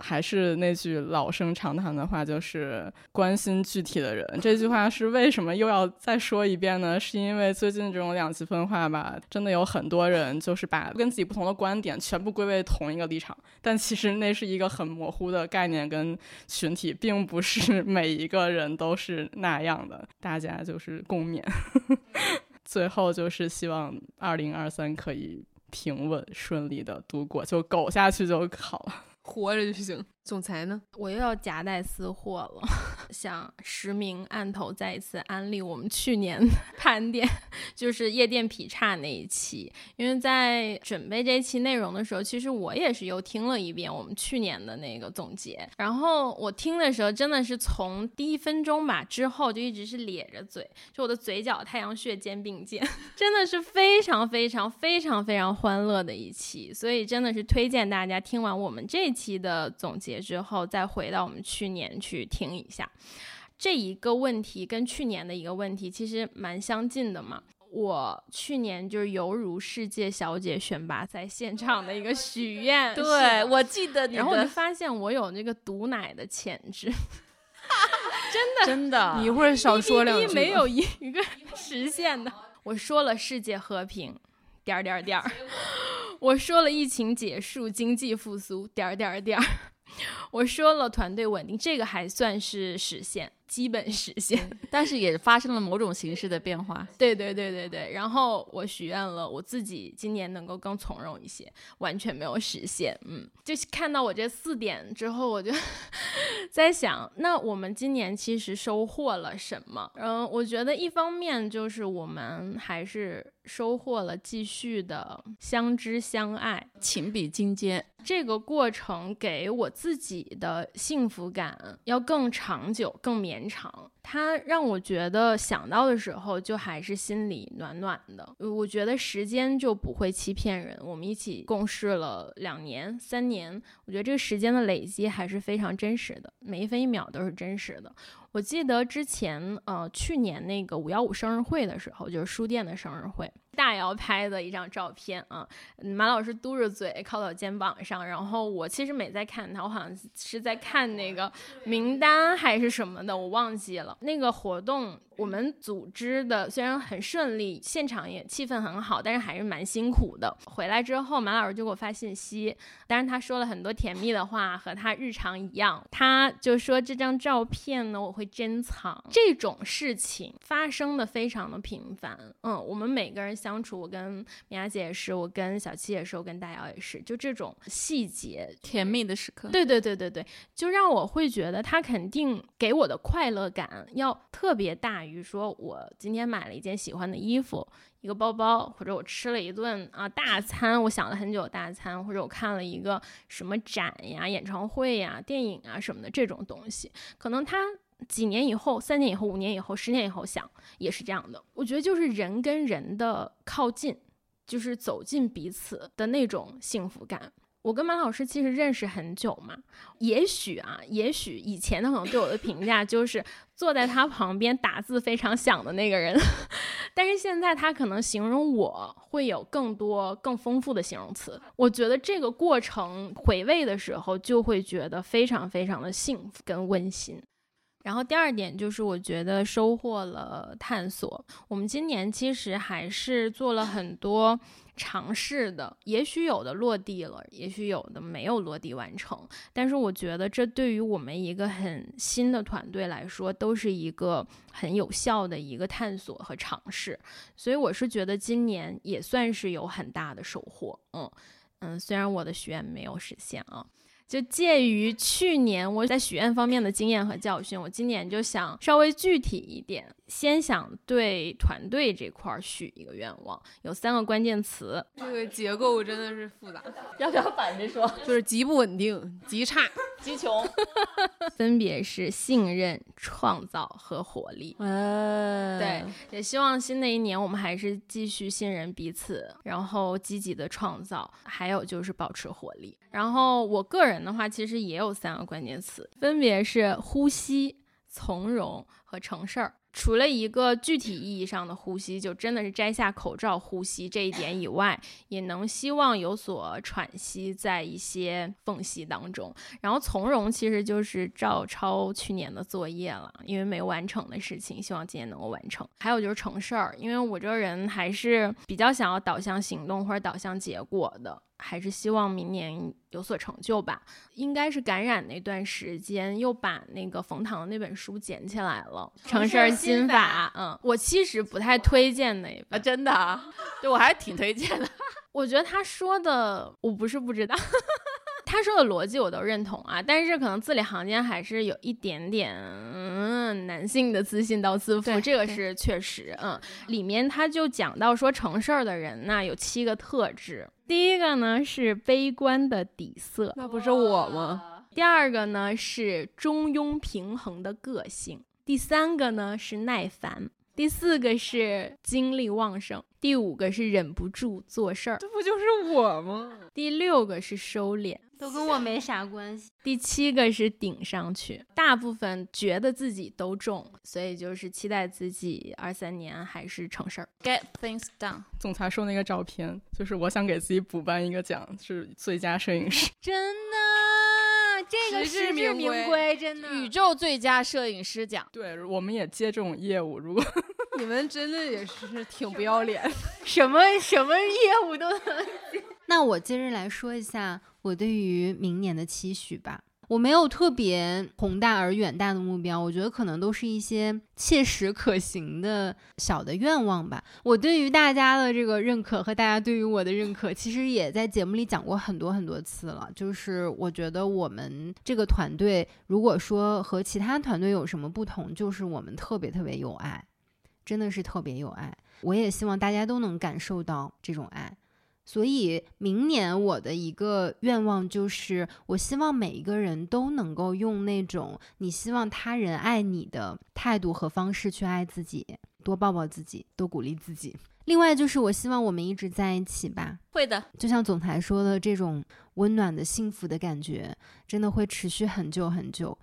还是那句老生常谈的话，就是关心具体的人。这句话是为什么又要再说一遍呢？是因为最近这种两极分化吧，真的有很多人就是把跟自己不同的观点全部归为同一个立场，但其实那是一个很模糊的概念跟群体，并不是 每一个人都是那样的。大家就是共勉。最后就是希望二零二三可以平稳顺利的度过，就苟下去就好了。活着就行。总裁呢？我又要夹带私货了，想实名案头再一次安利我们去年 盘点，就是夜店劈叉那一期。因为在准备这期内容的时候，其实我也是又听了一遍我们去年的那个总结。然后我听的时候，真的是从第一分钟吧之后就一直是咧着嘴，就我的嘴角太阳穴肩并肩，真的是非常非常非常非常欢乐的一期。所以真的是推荐大家听完我们这期的总结。之后再回到我们去年去听一下，这一个问题跟去年的一个问题其实蛮相近的嘛。我去年就是犹如世界小姐选拔赛现场的一个许愿，对我记得，然后我就发现我有那个毒奶的潜质，真的真的，你一会儿少说两句，没有一一个实现的。我说了世界和平，点儿点儿点儿，我说了疫情结束，经济复苏，点儿点儿点儿。我说了团队稳定，这个还算是实现。基本实现。但是也发生了某种形式的变化。对对对对对。然后我许愿了，我自己今年能够更从容一些，完全没有实现。嗯，就是看到我这四点之后，我就 在想，那我们今年其实收获了什么？嗯，我觉得一方面就是我们还是收获了继续的相知相爱，情比金坚。这个过程给我自己的幸福感要更长久、更绵长。它让我觉得想到的时候，就还是心里暖暖的。我觉得时间就不会欺骗人。我们一起共事了两年、三年，我觉得这个时间的累积还是非常真实的，每一分一秒都是真实的。我记得之前，呃，去年那个五幺五生日会的时候，就是书店的生日会，大姚拍的一张照片啊，马老师嘟着嘴靠到肩膀上，然后我其实没在看他，我好像是在看那个名单还是什么的，我忘记了那个活动。我们组织的虽然很顺利，现场也气氛很好，但是还是蛮辛苦的。回来之后，马老师就给我发信息，当然他说了很多甜蜜的话，和他日常一样。他就说这张照片呢，我会珍藏。这种事情发生的非常的频繁。嗯，我们每个人相处，我跟米娅姐也是，我跟小七也是，我跟大姚也是，就这种细节甜蜜的时刻。对对对对对，就让我会觉得他肯定给我的快乐感要特别大。比如说，我今天买了一件喜欢的衣服，一个包包，或者我吃了一顿啊大餐，我想了很久大餐，或者我看了一个什么展呀、演唱会呀、电影啊什么的这种东西，可能他几年以后、三年以后、五年以后、十年以后想也是这样的。我觉得就是人跟人的靠近，就是走进彼此的那种幸福感。我跟马老师其实认识很久嘛，也许啊，也许以前他可能对我的评价就是坐在他旁边打字非常响的那个人，但是现在他可能形容我会有更多更丰富的形容词。我觉得这个过程回味的时候，就会觉得非常非常的幸福跟温馨。然后第二点就是，我觉得收获了探索。我们今年其实还是做了很多。尝试的，也许有的落地了，也许有的没有落地完成。但是我觉得这对于我们一个很新的团队来说，都是一个很有效的一个探索和尝试。所以我是觉得今年也算是有很大的收获。嗯嗯，虽然我的许愿没有实现啊。就介于去年我在许愿方面的经验和教训，我今年就想稍微具体一点，先想对团队这块儿许一个愿望，有三个关键词。这个结构真的是复杂，要不要反着说？就是极不稳定、极差、极穷，分别是信任、创造和活力。哎，对，也希望新的一年我们还是继续信任彼此，然后积极的创造，还有就是保持活力。然后我个人。的话，其实也有三个关键词，分别是呼吸、从容和成事儿。除了一个具体意义上的呼吸，就真的是摘下口罩呼吸这一点以外，也能希望有所喘息在一些缝隙当中。然后从容其实就是照抄去年的作业了，因为没完成的事情，希望今年能够完成。还有就是成事儿，因为我这个人还是比较想要导向行动或者导向结果的。还是希望明年有所成就吧。应该是感染那段时间，又把那个冯唐的那本书捡起来了，《成事儿心法》。嗯，我其实不太推荐那本，真的，对我还是挺推荐的。我觉得他说的，我不是不知道。他说的逻辑我都认同啊，但是可能字里行间还是有一点点嗯男性的自信到自负，这个是确实。嗯，里面他就讲到说成事儿的人呢有七个特质，第一个呢是悲观的底色，那不是我吗？第二个呢是中庸平衡的个性，第三个呢是耐烦。第四个是精力旺盛，第五个是忍不住做事儿，这不就是我吗？第六个是收敛，都跟我没啥关系。第七个是顶上去，大部分觉得自己都中，所以就是期待自己二三年还是成事儿，get things done。总裁说那个照片，就是我想给自己补办一个奖，是最佳摄影师，真的。这个实至名归，真的宇宙最佳摄影师奖。对，我们也接这种业务。如果 你们真的也是挺不要脸，什么什么业务都能接。那我接着来说一下我对于明年的期许吧。我没有特别宏大而远大的目标，我觉得可能都是一些切实可行的小的愿望吧。我对于大家的这个认可和大家对于我的认可，其实也在节目里讲过很多很多次了。就是我觉得我们这个团队，如果说和其他团队有什么不同，就是我们特别特别有爱，真的是特别有爱。我也希望大家都能感受到这种爱。所以，明年我的一个愿望就是，我希望每一个人都能够用那种你希望他人爱你的态度和方式去爱自己，多抱抱自己，多鼓励自己。另外，就是我希望我们一直在一起吧。会的，就像总裁说的，这种温暖的幸福的感觉，真的会持续很久很久。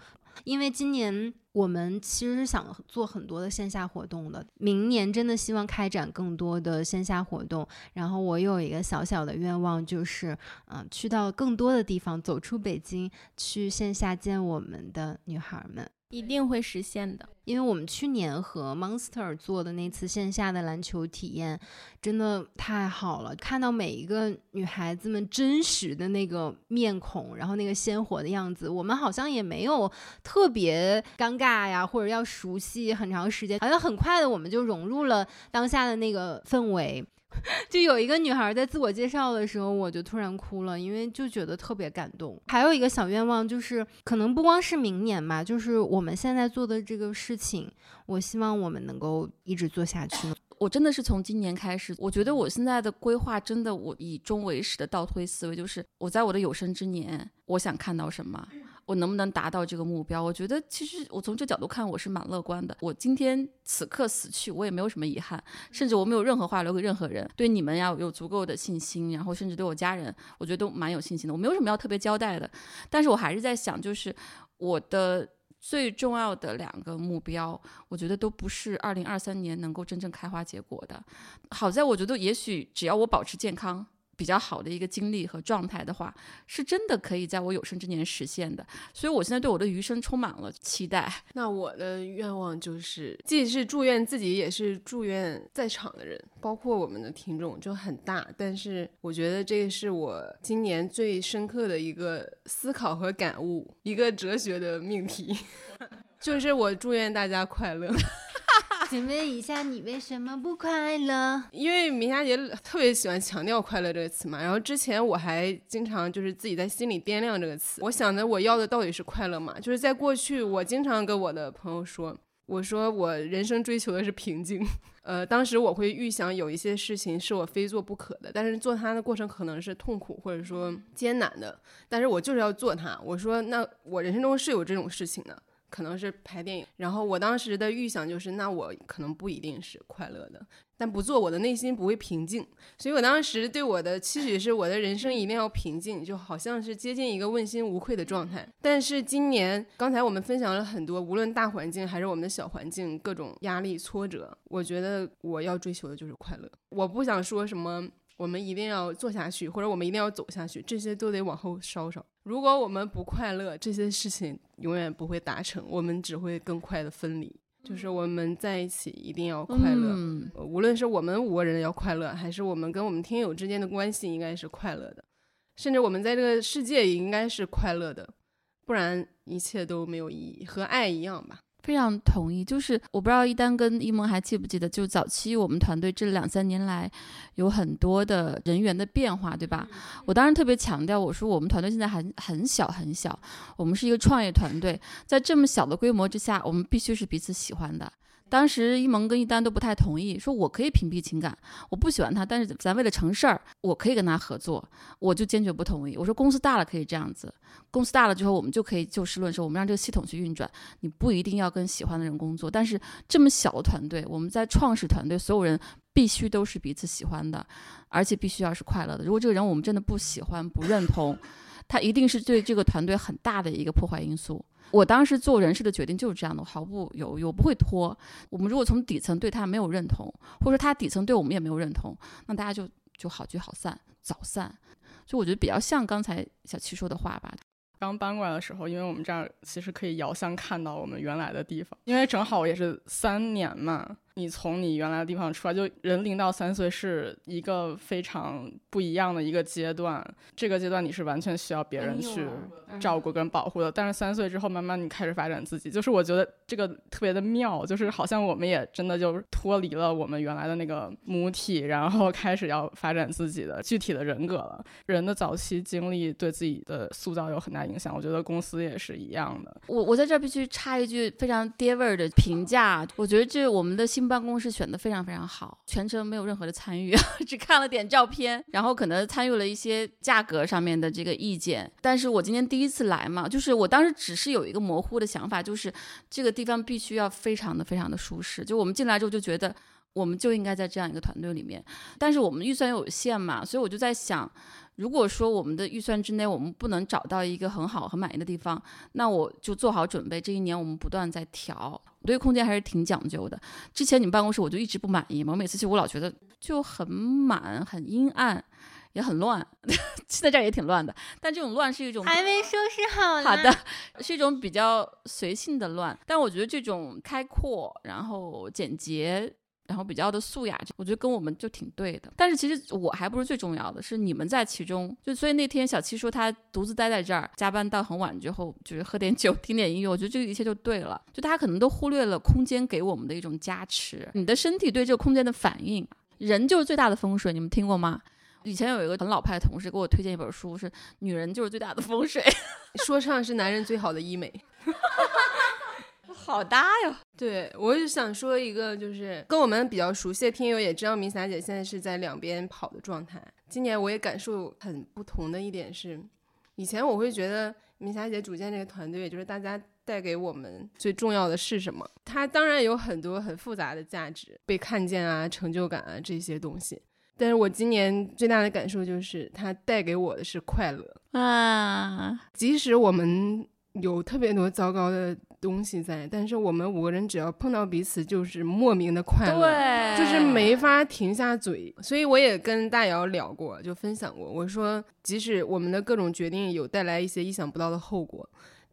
因为今年我们其实是想做很多的线下活动的，明年真的希望开展更多的线下活动。然后我有一个小小的愿望，就是嗯，去到更多的地方，走出北京，去线下见我们的女孩们。一定会实现的，因为我们去年和 Monster 做的那次线下的篮球体验，真的太好了。看到每一个女孩子们真实的那个面孔，然后那个鲜活的样子，我们好像也没有特别尴尬呀，或者要熟悉很长时间，好像很快的我们就融入了当下的那个氛围。就有一个女孩在自我介绍的时候，我就突然哭了，因为就觉得特别感动。还有一个小愿望，就是可能不光是明年吧，就是我们现在做的这个事情，我希望我们能够一直做下去。我真的是从今年开始，我觉得我现在的规划真的，我以终为始的倒推思维，就是我在我的有生之年，我想看到什么。我能不能达到这个目标？我觉得其实我从这角度看，我是蛮乐观的。我今天此刻死去，我也没有什么遗憾，甚至我没有任何话留给任何人。对你们要有足够的信心，然后甚至对我家人，我觉得都蛮有信心的。我没有什么要特别交代的，但是我还是在想，就是我的最重要的两个目标，我觉得都不是二零二三年能够真正开花结果的。好在我觉得，也许只要我保持健康。比较好的一个经历和状态的话，是真的可以在我有生之年实现的。所以我现在对我的余生充满了期待。那我的愿望就是，既是祝愿自己，也是祝愿在场的人，包括我们的听众，就很大。但是我觉得这是我今年最深刻的一个思考和感悟，一个哲学的命题，就是我祝愿大家快乐。请问一下，你为什么不快乐？因为明霞姐特别喜欢强调“快乐”这个词嘛。然后之前我还经常就是自己在心里掂量这个词。我想着我要的到底是快乐嘛？就是在过去，我经常跟我的朋友说，我说我人生追求的是平静。呃，当时我会预想有一些事情是我非做不可的，但是做它的过程可能是痛苦或者说艰难的，但是我就是要做它。我说，那我人生中是有这种事情的。可能是拍电影，然后我当时的预想就是，那我可能不一定是快乐的，但不做我的内心不会平静，所以我当时对我的期许是，我的人生一定要平静，就好像是接近一个问心无愧的状态。但是今年，刚才我们分享了很多，无论大环境还是我们的小环境，各种压力挫折，我觉得我要追求的就是快乐。我不想说什么。我们一定要做下去，或者我们一定要走下去，这些都得往后稍稍。如果我们不快乐，这些事情永远不会达成，我们只会更快的分离。就是我们在一起一定要快乐，无论是我们五个人要快乐，还是我们跟我们听友之间的关系应该是快乐的，甚至我们在这个世界也应该是快乐的，不然一切都没有意义，和爱一样吧。非常同意，就是我不知道一丹跟一萌还记不记得，就早期我们团队这两三年来有很多的人员的变化，对吧？我当时特别强调，我说我们团队现在还很小很小，我们是一个创业团队，在这么小的规模之下，我们必须是彼此喜欢的。当时一萌跟一丹都不太同意，说我可以屏蔽情感，我不喜欢他，但是咱为了成事儿，我可以跟他合作，我就坚决不同意。我说公司大了可以这样子，公司大了之后我们就可以就事论事，我们让这个系统去运转，你不一定要跟喜欢的人工作。但是这么小的团队，我们在创始团队所有人必须都是彼此喜欢的，而且必须要是快乐的。如果这个人我们真的不喜欢、不认同，他一定是对这个团队很大的一个破坏因素。我当时做人事的决定就是这样的，我毫不犹豫，我不会拖。我们如果从底层对他没有认同，或者说他底层对我们也没有认同，那大家就就好聚好散，早散。所以我觉得比较像刚才小七说的话吧。刚搬过来的时候，因为我们这儿其实可以遥相看到我们原来的地方，因为正好也是三年嘛。你从你原来的地方出来，就人零到三岁是一个非常不一样的一个阶段，这个阶段你是完全需要别人去照顾跟保护的。但是三岁之后，慢慢你开始发展自己，就是我觉得这个特别的妙，就是好像我们也真的就脱离了我们原来的那个母体，然后开始要发展自己的具体的人格了。人的早期经历对自己的塑造有很大影响，我觉得公司也是一样的。我我在这儿必须插一句非常爹味儿的评价，我觉得这我们的新办公室选的非常非常好，全程没有任何的参与，只看了点照片，然后可能参与了一些价格上面的这个意见。但是我今天第一次来嘛，就是我当时只是有一个模糊的想法，就是这个地方必须要非常的非常的舒适。就我们进来之后就觉得，我们就应该在这样一个团队里面，但是我们预算又有限嘛，所以我就在想。如果说我们的预算之内，我们不能找到一个很好、很满意的地方，那我就做好准备。这一年我们不断在调，我对空间还是挺讲究的。之前你们办公室我就一直不满意嘛，我每次去我老觉得就很满、很阴暗，也很乱。现在这儿也挺乱的，但这种乱是一种还没收拾好。好的，是一种比较随性的乱。但我觉得这种开阔，然后简洁。然后比较的素雅，我觉得跟我们就挺对的。但是其实我还不是最重要的，是你们在其中。就所以那天小七说他独自待在这儿，加班到很晚之后，就是喝点酒，听点音乐，我觉得这个一切就对了。就大家可能都忽略了空间给我们的一种加持，你的身体对这个空间的反应，人就是最大的风水。你们听过吗？以前有一个很老派的同事给我推荐一本书，是女人就是最大的风水，说唱是男人最好的医美。好搭哟！对我就想说一个，就是跟我们比较熟悉的听友也知道，明霞姐现在是在两边跑的状态。今年我也感受很不同的一点是，以前我会觉得明霞姐组建这个团队，就是大家带给我们最重要的是什么？它当然有很多很复杂的价值，被看见啊、成就感啊这些东西。但是我今年最大的感受就是，它带给我的是快乐啊！即使我们有特别多糟糕的。东西在，但是我们五个人只要碰到彼此，就是莫名的快乐，就是没法停下嘴。所以我也跟大姚聊过，就分享过，我说即使我们的各种决定有带来一些意想不到的后果。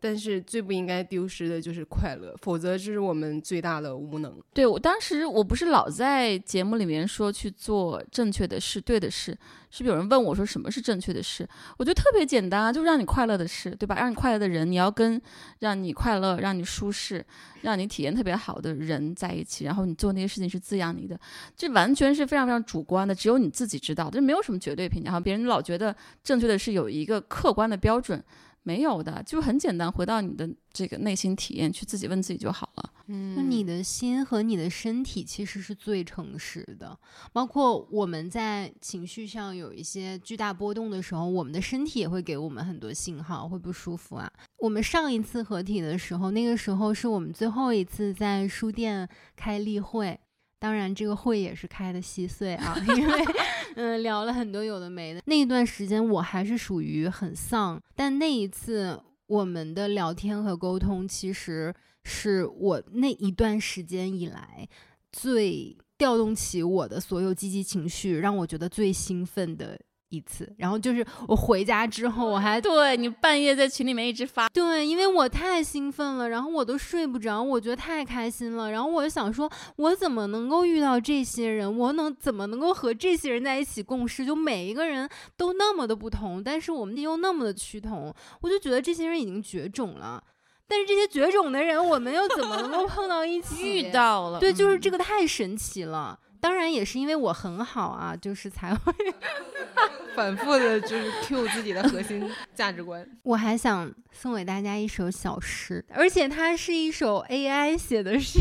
但是最不应该丢失的就是快乐，否则这是我们最大的无能。对我当时我不是老在节目里面说去做正确的事、对的事，是不是有人问我说什么是正确的事？我觉得特别简单啊，就是让你快乐的事，对吧？让你快乐的人，你要跟让你快乐、让你舒适、让你体验特别好的人在一起，然后你做那些事情是滋养你的，这完全是非常非常主观的，只有你自己知道，这没有什么绝对评价。然后别人老觉得正确的是有一个客观的标准。没有的，就很简单，回到你的这个内心体验，去自己问自己就好了。嗯，那你的心和你的身体其实是最诚实的。包括我们在情绪上有一些巨大波动的时候，我们的身体也会给我们很多信号，会不舒服啊。我们上一次合体的时候，那个时候是我们最后一次在书店开例会。当然，这个会也是开的稀碎啊，因为嗯聊了很多有的没的。那一段时间我还是属于很丧，但那一次我们的聊天和沟通，其实是我那一段时间以来最调动起我的所有积极情绪，让我觉得最兴奋的。一次，然后就是我回家之后，我还 对你半夜在群里面一直发，对，因为我太兴奋了，然后我都睡不着，我觉得太开心了，然后我就想说，我怎么能够遇到这些人？我能怎么能够和这些人在一起共事？就每一个人都那么的不同，但是我们又那么的趋同，我就觉得这些人已经绝种了。但是这些绝种的人，我们又怎么能够碰到一起？遇到了，对，就是这个太神奇了。当然也是因为我很好啊，就是才会 反复的，就是 Q 自己的核心 价值观。我还想送给大家一首小诗，而且它是一首 AI 写的诗。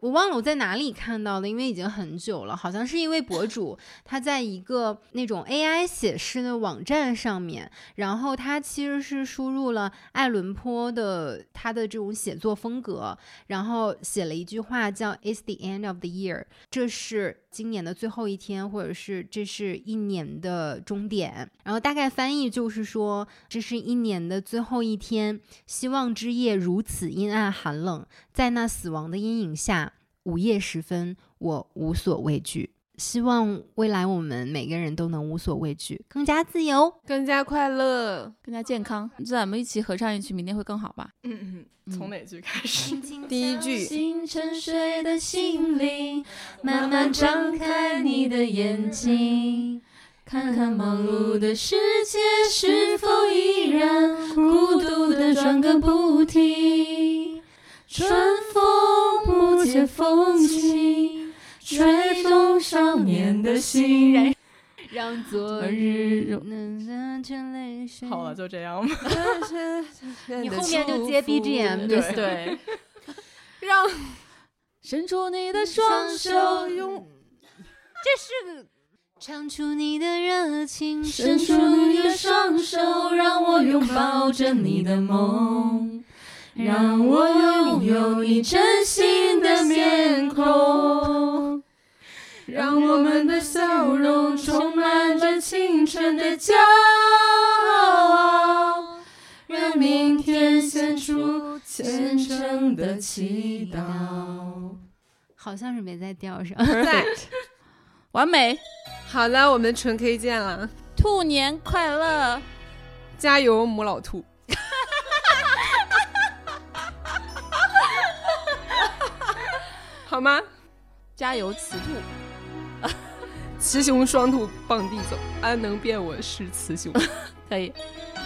我忘了我在哪里看到的，因为已经很久了。好像是一位博主，他在一个那种 AI 写诗的网站上面，然后他其实是输入了艾伦坡的他的这种写作风格，然后写了一句话叫 "It's the end of the year"，这是今年的最后一天，或者是这是一年的终点。然后大概翻译就是说，这是一年的最后一天，希望之夜如此阴暗寒冷，在那死亡的阴影下。午夜时分，我无所畏惧。希望未来我们每个人都能无所畏惧，更加自由，更加快乐，更加健康。就咱们一起合唱一曲，明天会更好吧？嗯嗯，从哪句开始？第一句。沉睡的心灵，慢慢张开你的眼睛，看看忙碌的世界是否依然孤独的转个不停。春风不解风情，吹动少年的心，让昨日能成泪水。好了，就这样吧。你后面就接 BGM 就行。对，让伸出你的双手，用。这是个。唱出你的热情，伸出你的双手，让我拥抱着你的梦。让我拥有你真心的面孔，让我们的笑容充满着青春的骄傲，让明天献出虔诚的祈祷。好像是没在调上，在，完美。好了，我们纯 K 见了，兔年快乐，加油，母老兔。好吗？加油，雌兔！雌雄双兔傍地走，安能辨我是雌雄？可以，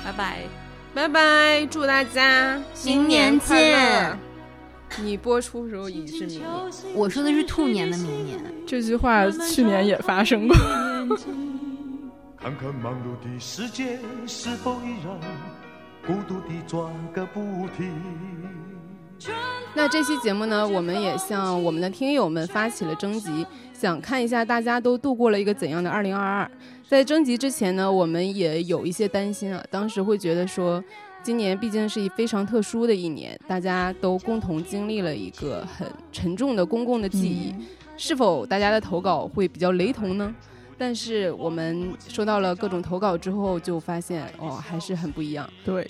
拜拜，拜拜！祝大家新年见！你播出的时候已是明年，我说的是兔年的明年。这句话去年也发生过。看看忙碌的世界是否依然孤独地转个不停。那这期节目呢，我们也向我们的听友们发起了征集，想看一下大家都度过了一个怎样的2022。在征集之前呢，我们也有一些担心啊，当时会觉得说，今年毕竟是一非常特殊的一年，大家都共同经历了一个很沉重的公共的记忆，是否大家的投稿会比较雷同呢？但是我们收到了各种投稿之后，就发现哦，还是很不一样。对。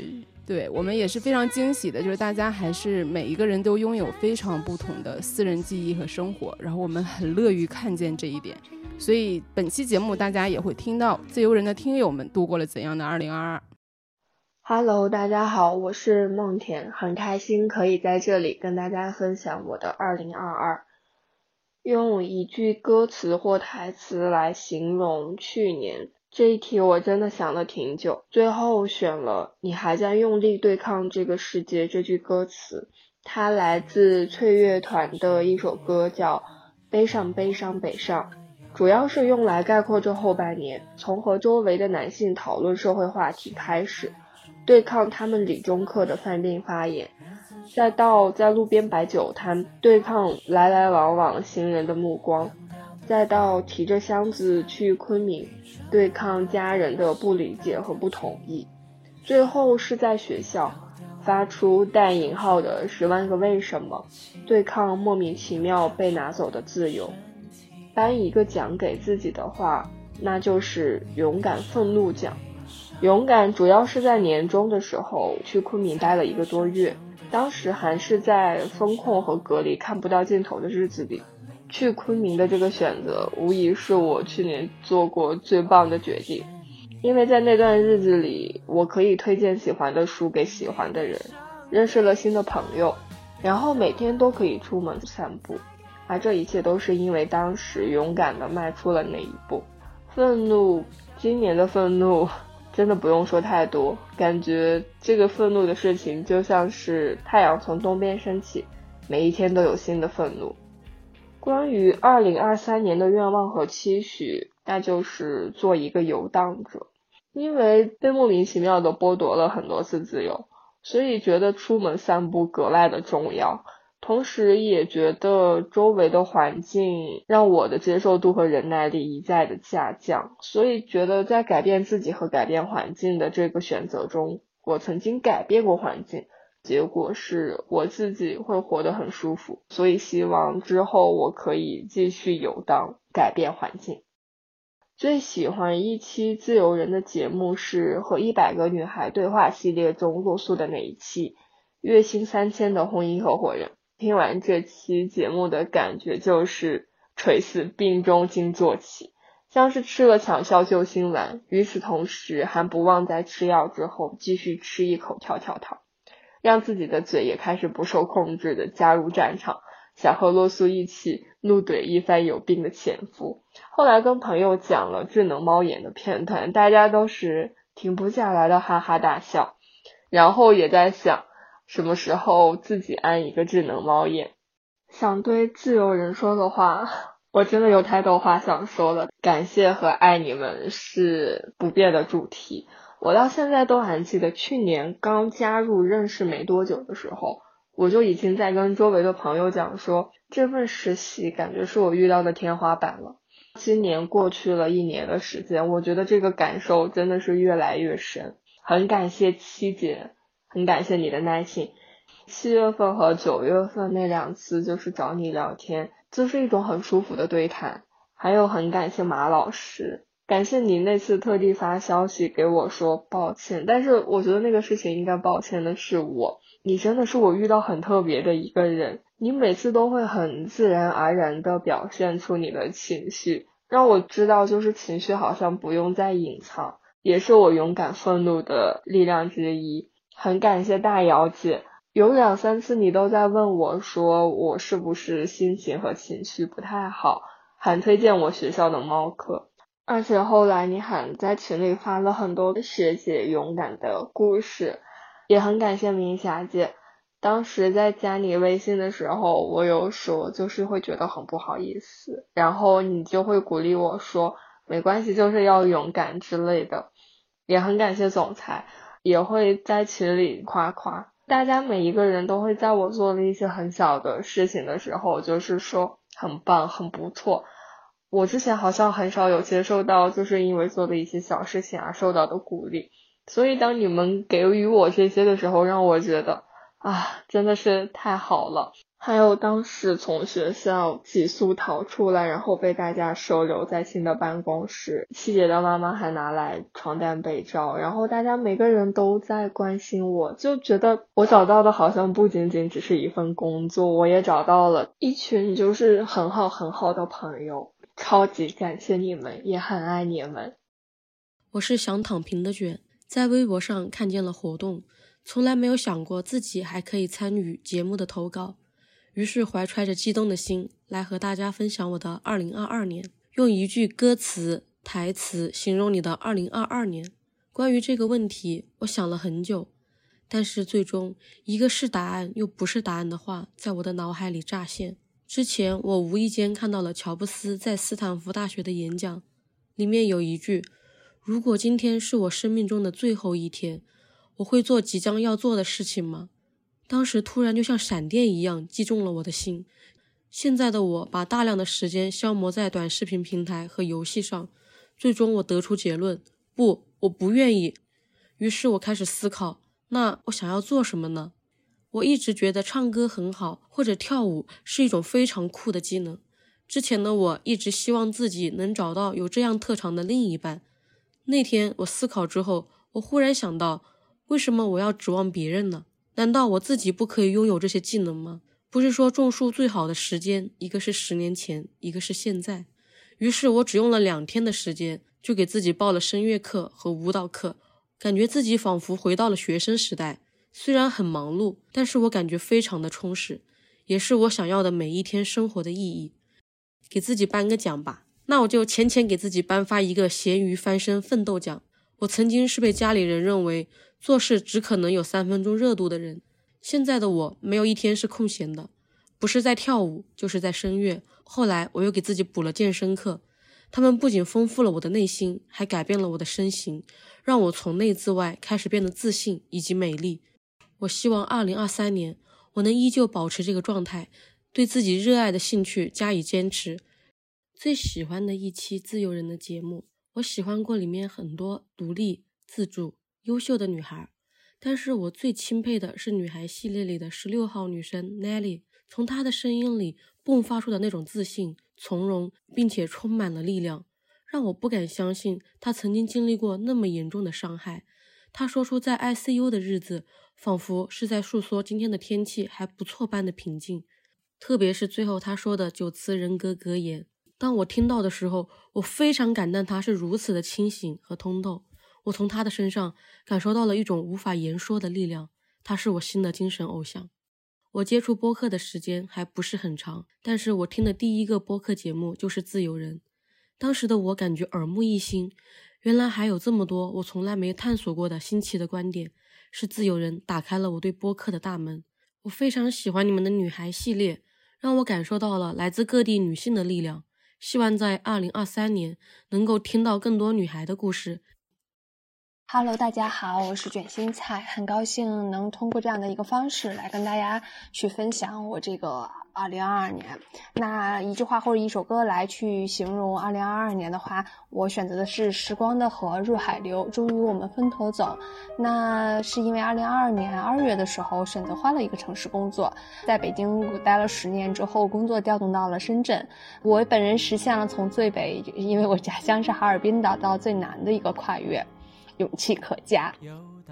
对我们也是非常惊喜的，就是大家还是每一个人都拥有非常不同的私人记忆和生活，然后我们很乐于看见这一点，所以本期节目大家也会听到自由人的听友们度过了怎样的二零二二。Hello，大家好，我是梦田，很开心可以在这里跟大家分享我的二零二二，用一句歌词或台词来形容去年。这一题我真的想了挺久，最后选了“你还在用力对抗这个世界”这句歌词，它来自翠乐团的一首歌，叫《悲伤悲伤北上》，主要是用来概括这后半年，从和周围的男性讨论社会话题开始，对抗他们理中客的犯病发言，再到在路边摆酒摊，对抗来来往往行人的目光。再到提着箱子去昆明，对抗家人的不理解和不同意，最后是在学校发出带引号的十万个为什么，对抗莫名其妙被拿走的自由。颁一个奖给自己的话，那就是勇敢愤怒奖。勇敢主要是在年终的时候去昆明待了一个多月，当时还是在风控和隔离看不到尽头的日子里。去昆明的这个选择，无疑是我去年做过最棒的决定，因为在那段日子里，我可以推荐喜欢的书给喜欢的人，认识了新的朋友，然后每天都可以出门散步，而这一切都是因为当时勇敢的迈出了那一步。愤怒，今年的愤怒真的不用说太多，感觉这个愤怒的事情就像是太阳从东边升起，每一天都有新的愤怒。关于二零二三年的愿望和期许，那就是做一个游荡者。因为被莫名其妙的剥夺了很多次自由，所以觉得出门散步格外的重要。同时，也觉得周围的环境让我的接受度和忍耐力一再的下降，所以觉得在改变自己和改变环境的这个选择中，我曾经改变过环境。结果是我自己会活得很舒服，所以希望之后我可以继续游荡，改变环境。最喜欢一期自由人的节目是和一百个女孩对话系列中露宿的那一期，月薪三千的婚姻合伙人。听完这期节目的感觉就是垂死病中惊坐起，像是吃了强效救心丸。与此同时，还不忘在吃药之后继续吃一口跳跳糖，让自己的嘴也开始不受控制的加入战场，想和洛苏一起怒怼一番有病的前夫。后来跟朋友讲了智能猫眼的片段，大家都是停不下来的哈哈大笑，然后也在想什么时候自己安一个智能猫眼。想对自由人说的话，我真的有太多话想说了。感谢和爱你们是不变的主题，我到现在都还记得，去年刚加入认识没多久的时候，我就已经在跟周围的朋友讲说，这份实习感觉是我遇到的天花板了。今年过去了一年的时间，我觉得这个感受真的是越来越深。很感谢七姐，很感谢你的耐心。七月份和九月份那两次就是找你聊天，就是一种很舒服的对谈。还有很感谢马老师，感谢你那次特地发消息给我说抱歉，但是我觉得那个事情应该抱歉的是我。你真的是我遇到很特别的一个人，你每次都会很自然而然的表现出你的情绪，让我知道就是情绪好像不用再隐藏，也是我勇敢愤怒的力量之一。很感谢大姚姐。有两三次你都在问我，说我是不是心情和情绪不太好，还推荐我学校的猫课，而且后来你还在群里发了很多学姐勇敢的故事，也很感谢明霞姐。当时在加你微信的时候，我有说就是会觉得很不好意思，然后你就会鼓励我说没关系，就是要勇敢之类的，也很感谢总裁，也会在群里夸夸。大家每一个人都会在我做了一些很小的事情的时候，就是说很棒、很不错。我之前好像很少有接受到，就是因为做的一些小事情而受到的鼓励。所以当你们给予我这些的时候，让我觉得啊，真的是太好了。还有当时从学校急速逃出来，然后被大家收留在新的办公室，七姐的妈妈还拿来床单被罩，然后大家每个人都在关心我，就觉得我找到的好像不仅仅只是一份工作，我也找到了一群就是很好很好的朋友，超级感谢你们，也很爱你们。我是想躺平的卷，在微博上看见了活动，从来没有想过自己还可以参与节目的投稿。于是怀揣着激动的心来和大家分享我的二零二二年，用一句歌词台词形容你的二零二二年。关于这个问题，我想了很久，但是最终一个是答案又不是答案的话，在我的脑海里乍现。之前我无意间看到了乔布斯在斯坦福大学的演讲，里面有一句：“如果今天是我生命中的最后一天，我会做即将要做的事情吗？”当时突然就像闪电一样击中了我的心。现在的我把大量的时间消磨在短视频平台和游戏上，最终我得出结论：不，我不愿意。于是我开始思考，那我想要做什么呢？我一直觉得唱歌很好，或者跳舞是一种非常酷的技能。之前的我一直希望自己能找到有这样特长的另一半。那天我思考之后，我忽然想到，为什么我要指望别人呢？难道我自己不可以拥有这些技能吗？不是说种树最好的时间，一个是十年前，一个是现在。于是我只用了两天的时间，就给自己报了声乐课和舞蹈课，感觉自己仿佛回到了学生时代。虽然很忙碌，但是我感觉非常的充实，也是我想要的每一天生活的意义。给自己颁个奖吧，那我就浅浅给自己颁发一个咸鱼翻身奋斗奖。我曾经是被家里人认为。做事只可能有三分钟热度的人，现在的我没有一天是空闲的，不是在跳舞，就是在声乐。后来我又给自己补了健身课，他们不仅丰富了我的内心，还改变了我的身形，让我从内至外开始变得自信以及美丽。我希望二零二三年我能依旧保持这个状态，对自己热爱的兴趣加以坚持。最喜欢的一期自由人的节目，我喜欢过里面很多独立自主。优秀的女孩，但是我最钦佩的是女孩系列里的十六号女生 Nelly，从她的声音里迸发出的那种自信、从容，并且充满了力量，让我不敢相信她曾经经历过那么严重的伤害。她说出在 ICU 的日子，仿佛是在诉说今天的天气还不错般的平静。特别是最后他说的九次人格格言。当我听到的时候，我非常感叹他是如此的清醒和通透。我从他的身上感受到了一种无法言说的力量。他是我新的精神偶像。我接触播客的时间还不是很长，但是我听的第一个播客节目就是《自由人》。当时的我感觉耳目一新，原来还有这么多我从来没探索过的新奇的观点。是《自由人》打开了我对播客的大门。我非常喜欢你们的女孩系列，让我感受到了来自各地女性的力量。希望在二零二三年能够听到更多女孩的故事。Hello，大家好，我是卷心菜，很高兴能通过这样的一个方式来跟大家去分享我这个二零二二年。那一句话或者一首歌来去形容二零二二年的话，我选择的是《时光的河入海流》，终于我们分头走。那是因为二零二二年二月的时候选择换了一个城市工作，在北京待了十年之后，工作调动到了深圳。我本人实现了从最北，因为我家乡是哈尔滨的，到最南的一个跨越。勇气可嘉，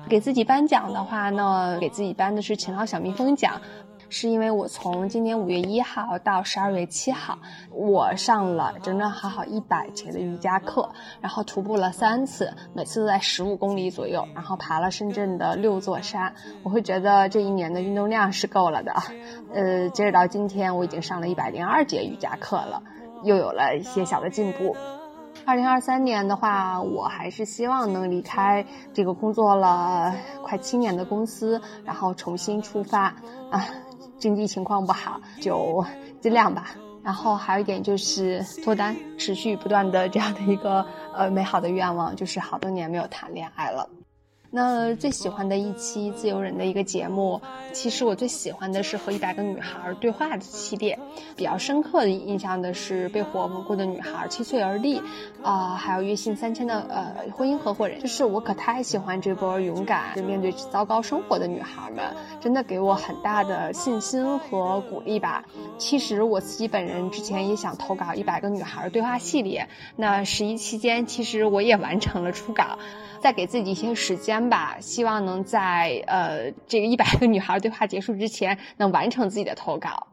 给自己颁奖的话呢，给自己颁的是勤劳小蜜蜂奖，是因为我从今年五月一号到十二月七号，我上了整整好好一百节的瑜伽课，然后徒步了三次，每次都在十五公里左右，然后爬了深圳的六座山，我会觉得这一年的运动量是够了的，呃，截止到今天，我已经上了一百零二节瑜伽课了，又有了一些小的进步。二零二三年的话，我还是希望能离开这个工作了快七年的公司，然后重新出发。啊，经济情况不好，就尽量吧。然后还有一点就是脱单，持续不断的这样的一个呃美好的愿望，就是好多年没有谈恋爱了。那最喜欢的一期自由人的一个节目，其实我最喜欢的是和一百个女孩对话的系列。比较深刻的印象的是被火蒙过的女孩七岁而立，啊，还有月薪三千的呃婚姻合伙人。就是我可太喜欢这波勇敢面对糟糕生活的女孩们，真的给我很大的信心和鼓励吧。其实我自己本人之前也想投稿一百个女孩对话系列，那十一期间其实我也完成了初稿。再给自己一些时间吧，希望能在呃这个一百个女孩对话结束之前能完成自己的投稿。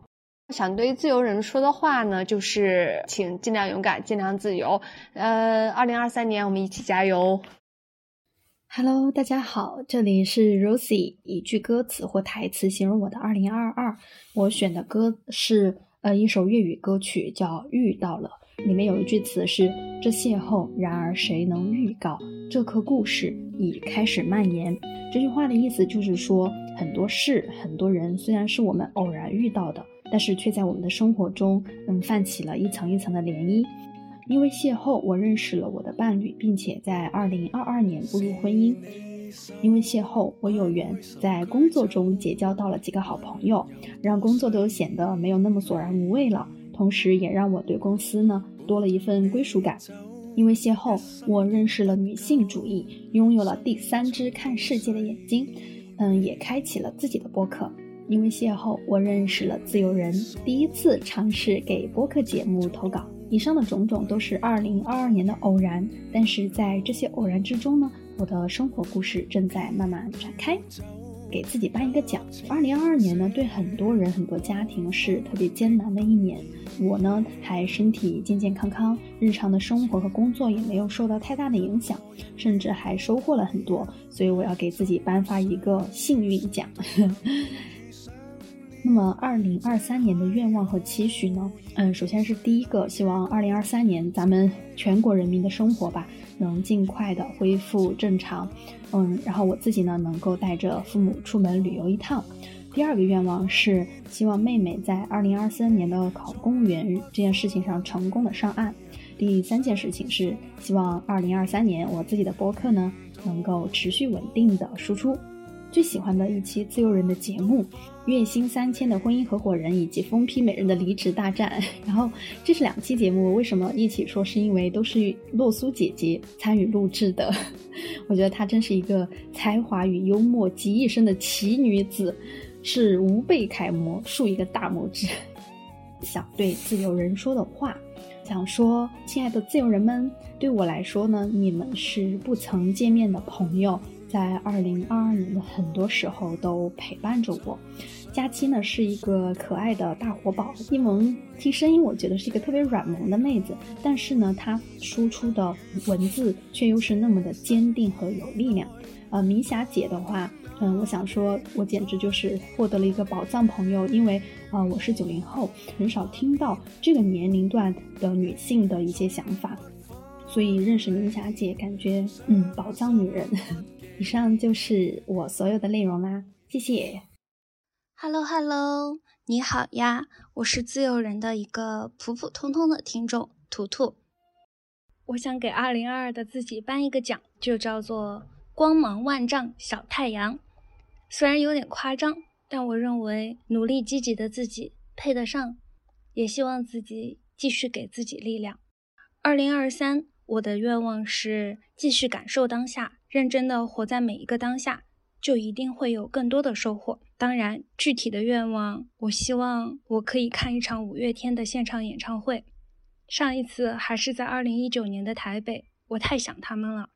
想对自由人说的话呢，就是请尽量勇敢，尽量自由。呃，二零二三年我们一起加油。Hello，大家好，这里是 Rosie，一句歌词或台词形容我的二零二二。我选的歌是呃一首粤语歌曲，叫《遇到了》。里面有一句词是“这邂逅，然而谁能预告这颗故事已开始蔓延？”这句话的意思就是说，很多事、很多人虽然是我们偶然遇到的，但是却在我们的生活中，嗯，泛起了一层一层的涟漪。因为邂逅，我认识了我的伴侣，并且在二零二二年步入婚姻。因为邂逅，我有缘在工作中结交到了几个好朋友，让工作都显得没有那么索然无味了。同时，也让我对公司呢多了一份归属感。因为邂逅，我认识了女性主义，拥有了第三只看世界的眼睛。嗯，也开启了自己的播客。因为邂逅，我认识了自由人，第一次尝试给播客节目投稿。以上的种种都是二零二二年的偶然，但是在这些偶然之中呢，我的生活故事正在慢慢展开。给自己颁一个奖。二零二二年呢，对很多人、很多家庭是特别艰难的一年。我呢，还身体健健康康，日常的生活和工作也没有受到太大的影响，甚至还收获了很多。所以我要给自己颁发一个幸运奖。那么，二零二三年的愿望和期许呢？嗯，首先是第一个，希望二零二三年咱们全国人民的生活吧。能尽快的恢复正常，嗯，然后我自己呢能够带着父母出门旅游一趟。第二个愿望是希望妹妹在二零二三年的考公务员这件事情上成功的上岸。第三件事情是希望二零二三年我自己的播客呢能够持续稳定的输出。最喜欢的一期自由人的节目，月薪三千的婚姻合伙人以及疯批美人的离职大战。然后这是两期节目，为什么一起说？是因为都是洛苏姐姐参与录制的。我觉得她真是一个才华与幽默集一身的奇女子，是无辈楷模，竖一个大拇指。想对自由人说的话，想说，亲爱的自由人们，对我来说呢，你们是不曾见面的朋友。在二零二二年的很多时候都陪伴着我。佳期呢是一个可爱的大活宝，一萌听声音我觉得是一个特别软萌的妹子，但是呢她输出的文字却又是那么的坚定和有力量。呃，明霞姐的话，嗯，我想说，我简直就是获得了一个宝藏朋友，因为啊，我是九零后，很少听到这个年龄段的女性的一些想法，所以认识明霞姐，感觉嗯，宝藏女人。以上就是我所有的内容啦，谢谢。Hello Hello，你好呀，我是自由人的一个普普通通的听众图图，我想给二零二二的自己颁一个奖，就叫做光芒万丈小太阳。虽然有点夸张，但我认为努力积极的自己配得上，也希望自己继续给自己力量。二零二三，我的愿望是继续感受当下。认真的活在每一个当下，就一定会有更多的收获。当然，具体的愿望，我希望我可以看一场五月天的现场演唱会。上一次还是在二零一九年的台北，我太想他们了。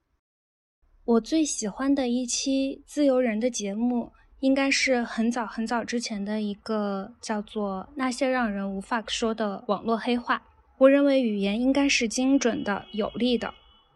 我最喜欢的一期自由人的节目，应该是很早很早之前的一个叫做《那些让人无法说的网络黑话》。我认为语言应该是精准的、有力的。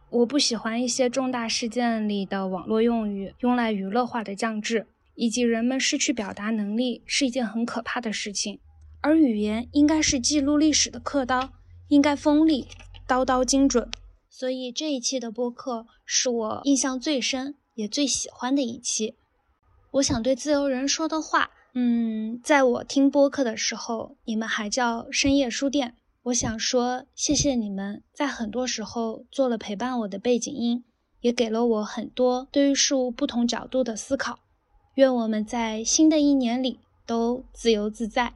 我不喜欢一些重大事件里的网络用语用来娱乐化的降智，以及人们失去表达能力是一件很可怕的事情。而语言应该是记录历史的刻刀，应该锋利，刀刀精准。所以这一期的播客是我印象最深也最喜欢的一期。我想对自由人说的话，嗯，在我听播客的时候，你们还叫深夜书店。我想说，谢谢你们在很多时候做了陪伴我的背景音，也给了我很多对于事物不同角度的思考。愿我们在新的一年里都自由自在。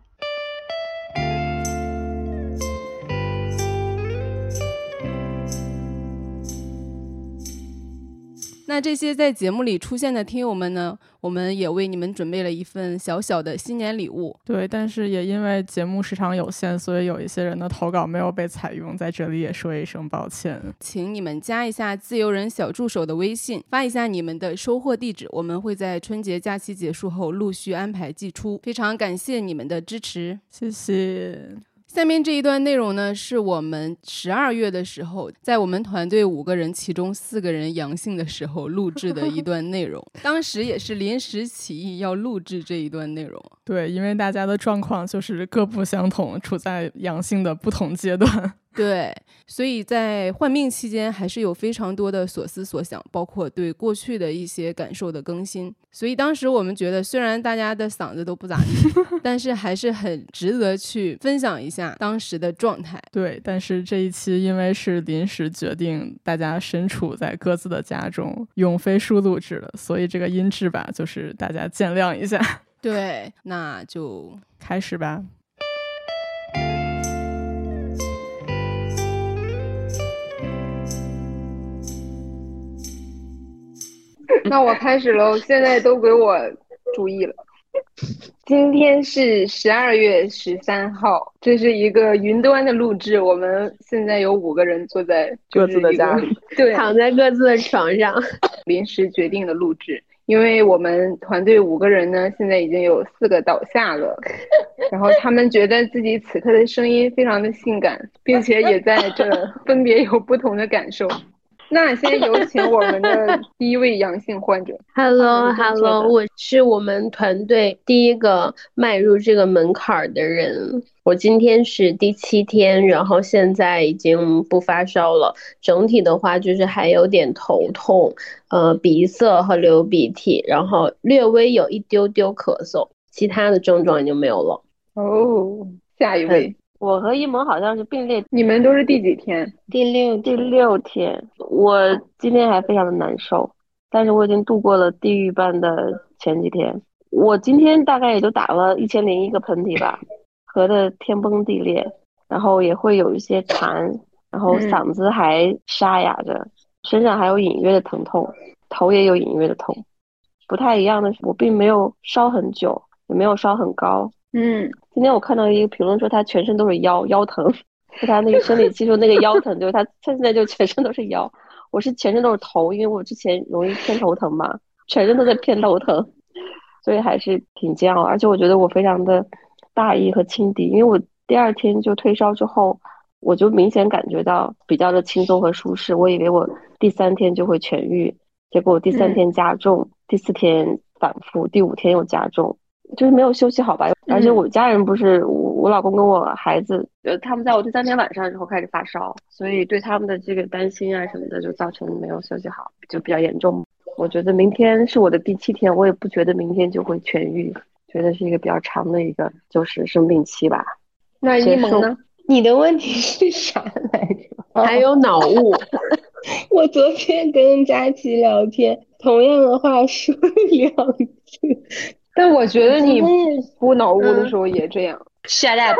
那这些在节目里出现的听友们呢？我们也为你们准备了一份小小的新年礼物。对，但是也因为节目时长有限，所以有一些人的投稿没有被采用，在这里也说一声抱歉。请你们加一下自由人小助手的微信，发一下你们的收货地址，我们会在春节假期结束后陆续安排寄出。非常感谢你们的支持，谢谢。下面这一段内容呢，是我们十二月的时候，在我们团队五个人其中四个人阳性的时候录制的一段内容。当时也是临时起意要录制这一段内容。对，因为大家的状况就是各不相同，处在阳性的不同阶段。对，所以在患病期间还是有非常多的所思所想，包括对过去的一些感受的更新。所以当时我们觉得，虽然大家的嗓子都不咋地，但是还是很值得去分享一下当时的状态。对，但是这一期因为是临时决定，大家身处在各自的家中用飞书录制的，所以这个音质吧，就是大家见谅一下。对，那就开始吧。那我开始喽，现在都给我注意了。今天是十二月十三号，这是一个云端的录制。我们现在有五个人坐在各自的家里，对，躺在各自的床上，临时决定的录制。因为我们团队五个人呢，现在已经有四个倒下了，然后他们觉得自己此刻的声音非常的性感，并且也在这分别有不同的感受。那先 有请我们的第一位阳性患者。Hello，Hello，我是我们团队第一个迈入这个门槛的人。我今天是第七天，然后现在已经不发烧了。整体的话就是还有点头痛，呃，鼻塞和流鼻涕，然后略微有一丢丢咳嗽，其他的症状已经没有了。哦，下一位。我和一萌好像是并列，你们都是第几天？第六第六天。我今天还非常的难受，但是我已经度过了地狱般的前几天。我今天大概也就打了一千零一个喷嚏吧，咳的天崩地裂，然后也会有一些痰，然后嗓子还沙哑着，身上还有隐约的疼痛，头也有隐约的痛。不太一样的是，我并没有烧很久，也没有烧很高。嗯，今天我看到一个评论说他全身都是腰腰疼，就他那个生理期说那个腰疼，就是他他现在就全身都是腰，我是全身都是头，因为我之前容易偏头疼嘛，全身都在偏头疼，所以还是挺煎熬。而且我觉得我非常的大意和轻敌，因为我第二天就退烧之后，我就明显感觉到比较的轻松和舒适。我以为我第三天就会痊愈，结果第三天加重，第四天反复，第五天又加重。就是没有休息好吧，而且我家人不是我，我老公跟我孩子，呃，他们在我第三天晚上之后开始发烧，所以对他们的这个担心啊什么的，就造成没有休息好，就比较严重。我觉得明天是我的第七天，我也不觉得明天就会痊愈，觉得是一个比较长的一个就是生病期吧。那一萌呢？你的问题是啥来着？还有脑雾。我昨天跟佳琪聊天，同样的话说两次。但我觉得你不脑雾的时候也这样。Shut up！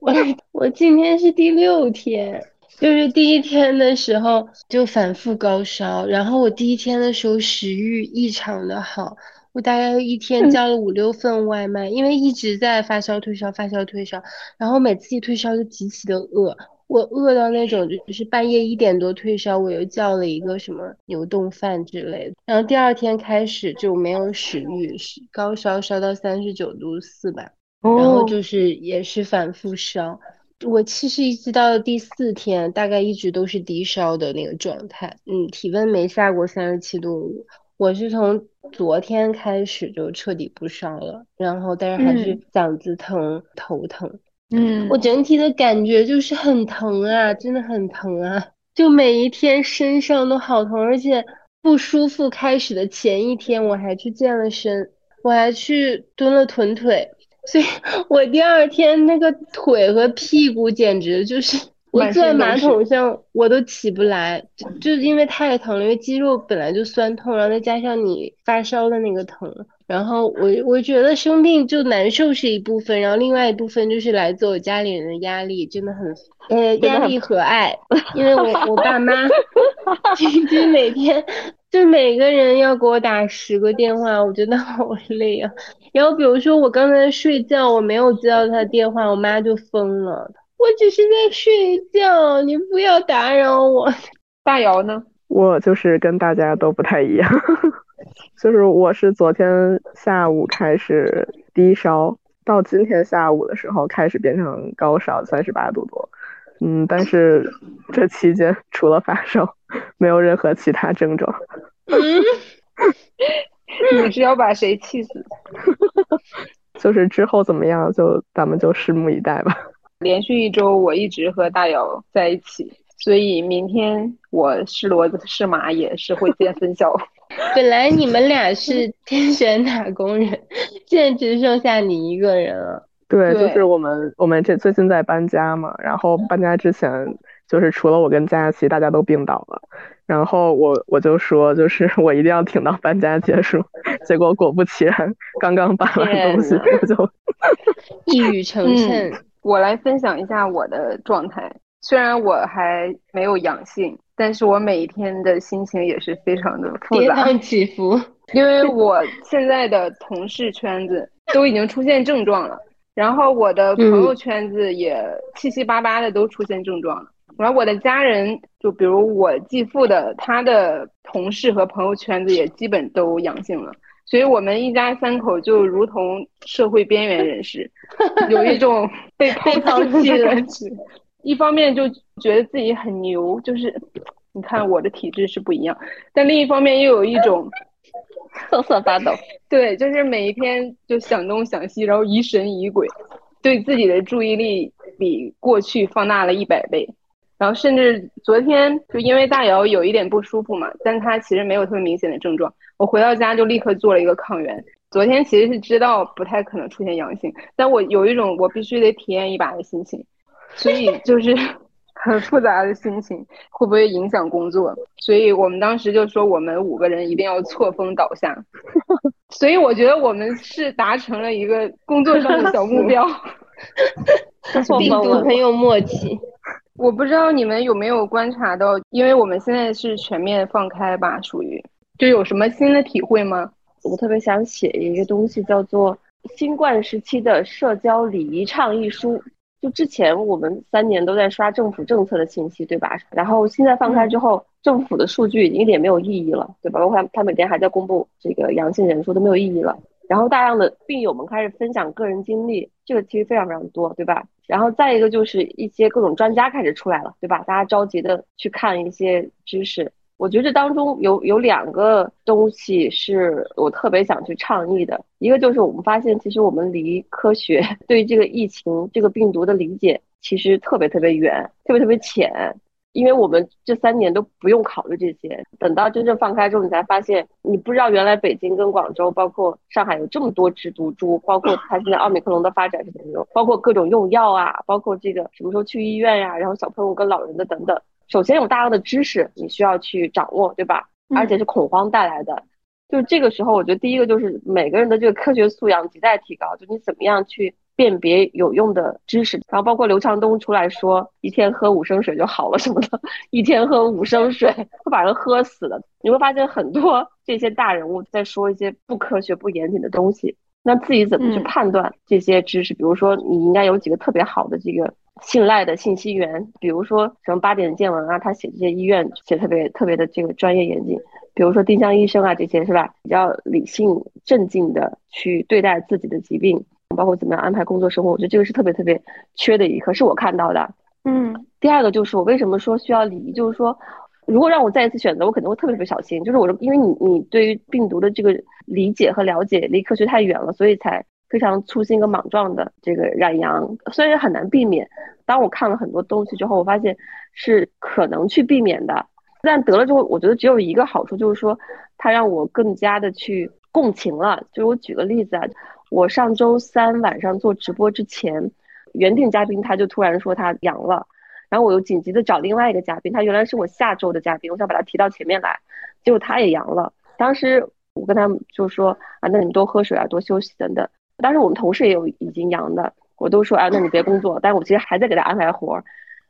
我我今天是第六天，就是第一天的时候就反复高烧，然后我第一天的时候食欲异常的好，我大概一天叫了五六份外卖，因为一直在发烧退烧发烧退烧，然后每次一退烧就极其的饿。我饿到那种，就是半夜一点多退烧，我又叫了一个什么牛冻饭之类的，然后第二天开始就没有食欲，是高烧烧到三十九度四吧，然后就是也是反复烧，我其实一直到第四天，大概一直都是低烧的那个状态，嗯，体温没下过三十七度五，我是从昨天开始就彻底不烧了，然后但是还是嗓子疼、头疼。嗯，我整体的感觉就是很疼啊，真的很疼啊，就每一天身上都好疼，而且不舒服开始的前一天我还去健了身，我还去蹲了臀腿，所以 我第二天那个腿和屁股简直就是。我坐在马桶上，我都起不来，就就是因为太疼了，因为肌肉本来就酸痛，然后再加上你发烧的那个疼，然后我我觉得生病就难受是一部分，然后另外一部分就是来自我家里人的压力，真的很，呃，压力和爱，因为我我爸妈，就每天就每个人要给我打十个电话，我觉得好累啊。然后比如说我刚才睡觉，我没有接到他电话，我妈就疯了。我只是在睡觉，你不要打扰我。大姚呢？我就是跟大家都不太一样，就是我是昨天下午开始低烧，到今天下午的时候开始变成高烧，三十八度多。嗯，但是这期间除了发烧，没有任何其他症状。你是要把谁气死？就是之后怎么样，就咱们就拭目以待吧。连续一周，我一直和大姚在一起，所以明天我是骡子是马也是会见分晓。本来你们俩是天选打工人，现在只剩下你一个人了。对，就是我们我们这最近在搬家嘛，然后搬家之前就是除了我跟佳琪，大家都病倒了。然后我我就说，就是 我一定要挺到搬家结束。结果果不其然，刚刚搬完东西我就一语成谶。我来分享一下我的状态，虽然我还没有阳性，但是我每一天的心情也是非常的复杂，跌宕起伏。因为我现在的同事圈子都已经出现症状了，然后我的朋友圈子也七七八八的都出现症状了，然后我的家人，就比如我继父的他的同事和朋友圈子也基本都阳性了。所以我们一家三口就如同社会边缘人士，有一种 被抛弃的感觉。一方面就觉得自己很牛，就是你看我的体质是不一样，但另一方面又有一种瑟瑟发抖。对，就是每一天就想东想西，然后疑神疑鬼，对自己的注意力比过去放大了一百倍。然后甚至昨天就因为大姚有一点不舒服嘛，但他其实没有特别明显的症状。我回到家就立刻做了一个抗原。昨天其实是知道不太可能出现阳性，但我有一种我必须得体验一把的心情，所以就是 很复杂的心情，会不会影响工作？所以我们当时就说我们五个人一定要错峰倒下。所以我觉得我们是达成了一个工作上的小目标。病毒很有默契。我不知道你们有没有观察到，因为我们现在是全面放开吧，属于。就有什么新的体会吗？我特别想写一个东西，叫做《新冠时期的社交礼仪倡议书》。就之前我们三年都在刷政府政策的信息，对吧？然后现在放开之后，政府的数据已经一点没有意义了，对吧？包括他他每天还在公布这个阳性人数都没有意义了。然后大量的病友们开始分享个人经历，这个其实非常非常多，对吧？然后再一个就是一些各种专家开始出来了，对吧？大家着急的去看一些知识。我觉得这当中有有两个东西是我特别想去倡议的，一个就是我们发现，其实我们离科学 对于这个疫情这个病毒的理解其实特别特别远，特别特别浅，因为我们这三年都不用考虑这些，等到真正放开之后，你才发现你不知道原来北京跟广州，包括上海有这么多只毒株，包括它现在奥密克戎的发展是怎么样，包括各种用药啊，包括这个什么时候去医院呀，然后小朋友跟老人的等等。首先有大量的知识你需要去掌握，对吧？而且是恐慌带来的。就是这个时候，我觉得第一个就是每个人的这个科学素养亟待提高。就你怎么样去辨别有用的知识，然后包括刘强东出来说一天喝五升水就好了什么的，一天喝五升水会把人喝死的。你会发现很多这些大人物在说一些不科学、不严谨的东西。那自己怎么去判断这些知识？比如说，你应该有几个特别好的这个。信赖的信息源，比如说什么八点见闻啊，他写这些医院写特别特别的这个专业严谨，比如说丁香医生啊这些是吧？比较理性镇静的去对待自己的疾病，包括怎么样安排工作生活，我觉得这个是特别特别缺的一课，是我看到的。嗯，第二个就是我为什么说需要礼仪，就是说如果让我再一次选择，我肯定会特别特别小心，就是我因为你你对于病毒的这个理解和了解离科学太远了，所以才。非常粗心跟莽撞的这个染阳，虽然很难避免。当我看了很多东西之后，我发现是可能去避免的。但得了之后，我觉得只有一个好处，就是说它让我更加的去共情了。就我举个例子啊，我上周三晚上做直播之前，原定嘉宾他就突然说他阳了，然后我又紧急的找另外一个嘉宾，他原来是我下周的嘉宾，我想把他提到前面来，结果他也阳了。当时我跟他们就说啊，那你多喝水啊，多休息等等。当时我们同事也有已经阳的，我都说啊，那你别工作。但我其实还在给他安排活儿。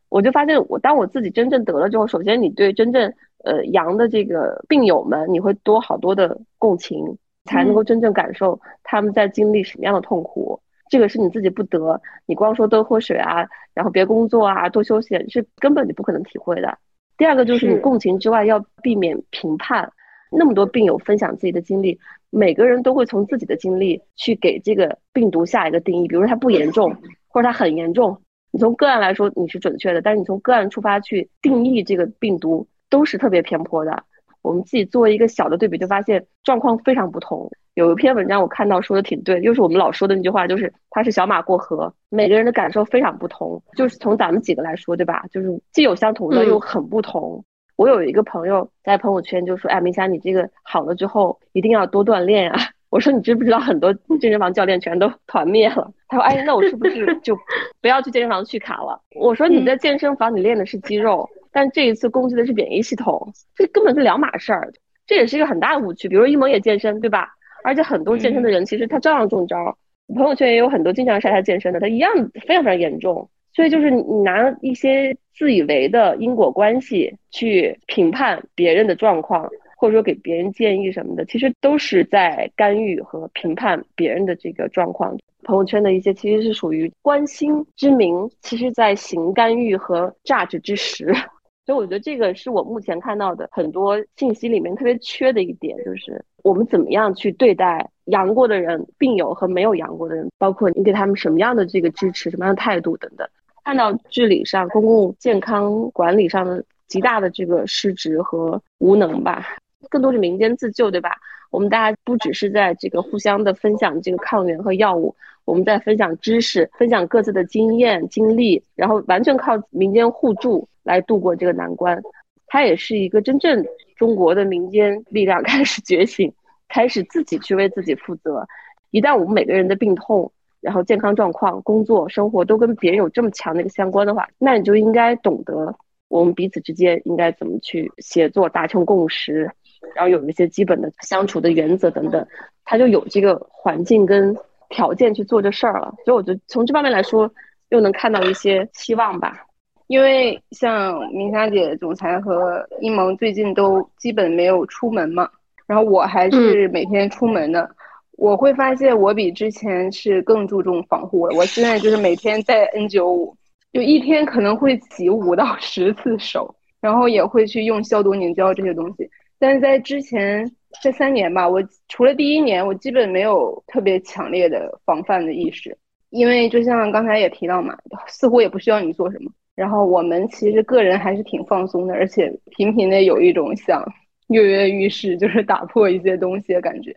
我就发现，我当我自己真正得了之后，首先你对真正呃阳的这个病友们，你会多好多的共情，才能够真正感受他们在经历什么样的痛苦。这个是你自己不得，你光说多喝水啊，然后别工作啊，多休息，是根本就不可能体会的。第二个就是你共情之外，要避免评判。那么多病友分享自己的经历。每个人都会从自己的经历去给这个病毒下一个定义，比如说它不严重，或者它很严重。你从个案来说你是准确的，但是你从个案出发去定义这个病毒都是特别偏颇的。我们自己做一个小的对比，就发现状况非常不同。有一篇文章我看到说的挺对，又是我们老说的那句话，就是它是小马过河，每个人的感受非常不同。就是从咱们几个来说，对吧？就是既有相同的，又很不同。我有一个朋友在朋友圈就说：“哎，明霞，你这个好了之后一定要多锻炼啊！” 我说：“你知不知道很多健身房教练全都团灭了？” 他说：“哎，那我是不是就不要去健身房去卡了？”我说：“你在健身房你练的是肌肉，但这一次攻击的是免疫系统，这根本是两码事儿。这也是一个很大的误区。比如一萌也健身，对吧？而且很多健身的人其实他照样中招。朋友圈也有很多经常晒他健身的，他一样非常非常严重。所以就是你拿一些。”自以为的因果关系去评判别人的状况，或者说给别人建议什么的，其实都是在干预和评判别人的这个状况。朋友圈的一些其实是属于关心之名，其实在行干预和榨汁之实。所以我觉得这个是我目前看到的很多信息里面特别缺的一点，就是我们怎么样去对待阳过的人、病友和没有阳过的人，包括你给他们什么样的这个支持、什么样的态度等等。看到治理上、公共健康管理上的极大的这个失职和无能吧，更多是民间自救，对吧？我们大家不只是在这个互相的分享这个抗原和药物，我们在分享知识、分享各自的经验经历，然后完全靠民间互助来度过这个难关。它也是一个真正中国的民间力量 开始觉醒，开始自己去为自己负责。一旦我们每个人的病痛，然后健康状况、工作、生活都跟别人有这么强的一个相关的话，那你就应该懂得我们彼此之间应该怎么去协作、达成共识，然后有一些基本的相处的原则等等，他就有这个环境跟条件去做这事儿了。所以我觉得从这方面来说，又能看到一些希望吧。因为像明霞姐、总裁和一萌最近都基本没有出门嘛，然后我还是每天出门的。我会发现，我比之前是更注重防护了。我现在就是每天戴 N 九五就一天可能会洗五到十次手。然后也会去用消毒凝胶这些东西。但是在之前这三年吧，我除了第一年，我基本没有特别强烈的防范的意识，因为就像刚才也提到嘛，似乎也不需要你做什么。然后我们其实个人还是挺放松的，而且频频的有一种想 跃跃欲试，就是打破一些东西的感觉。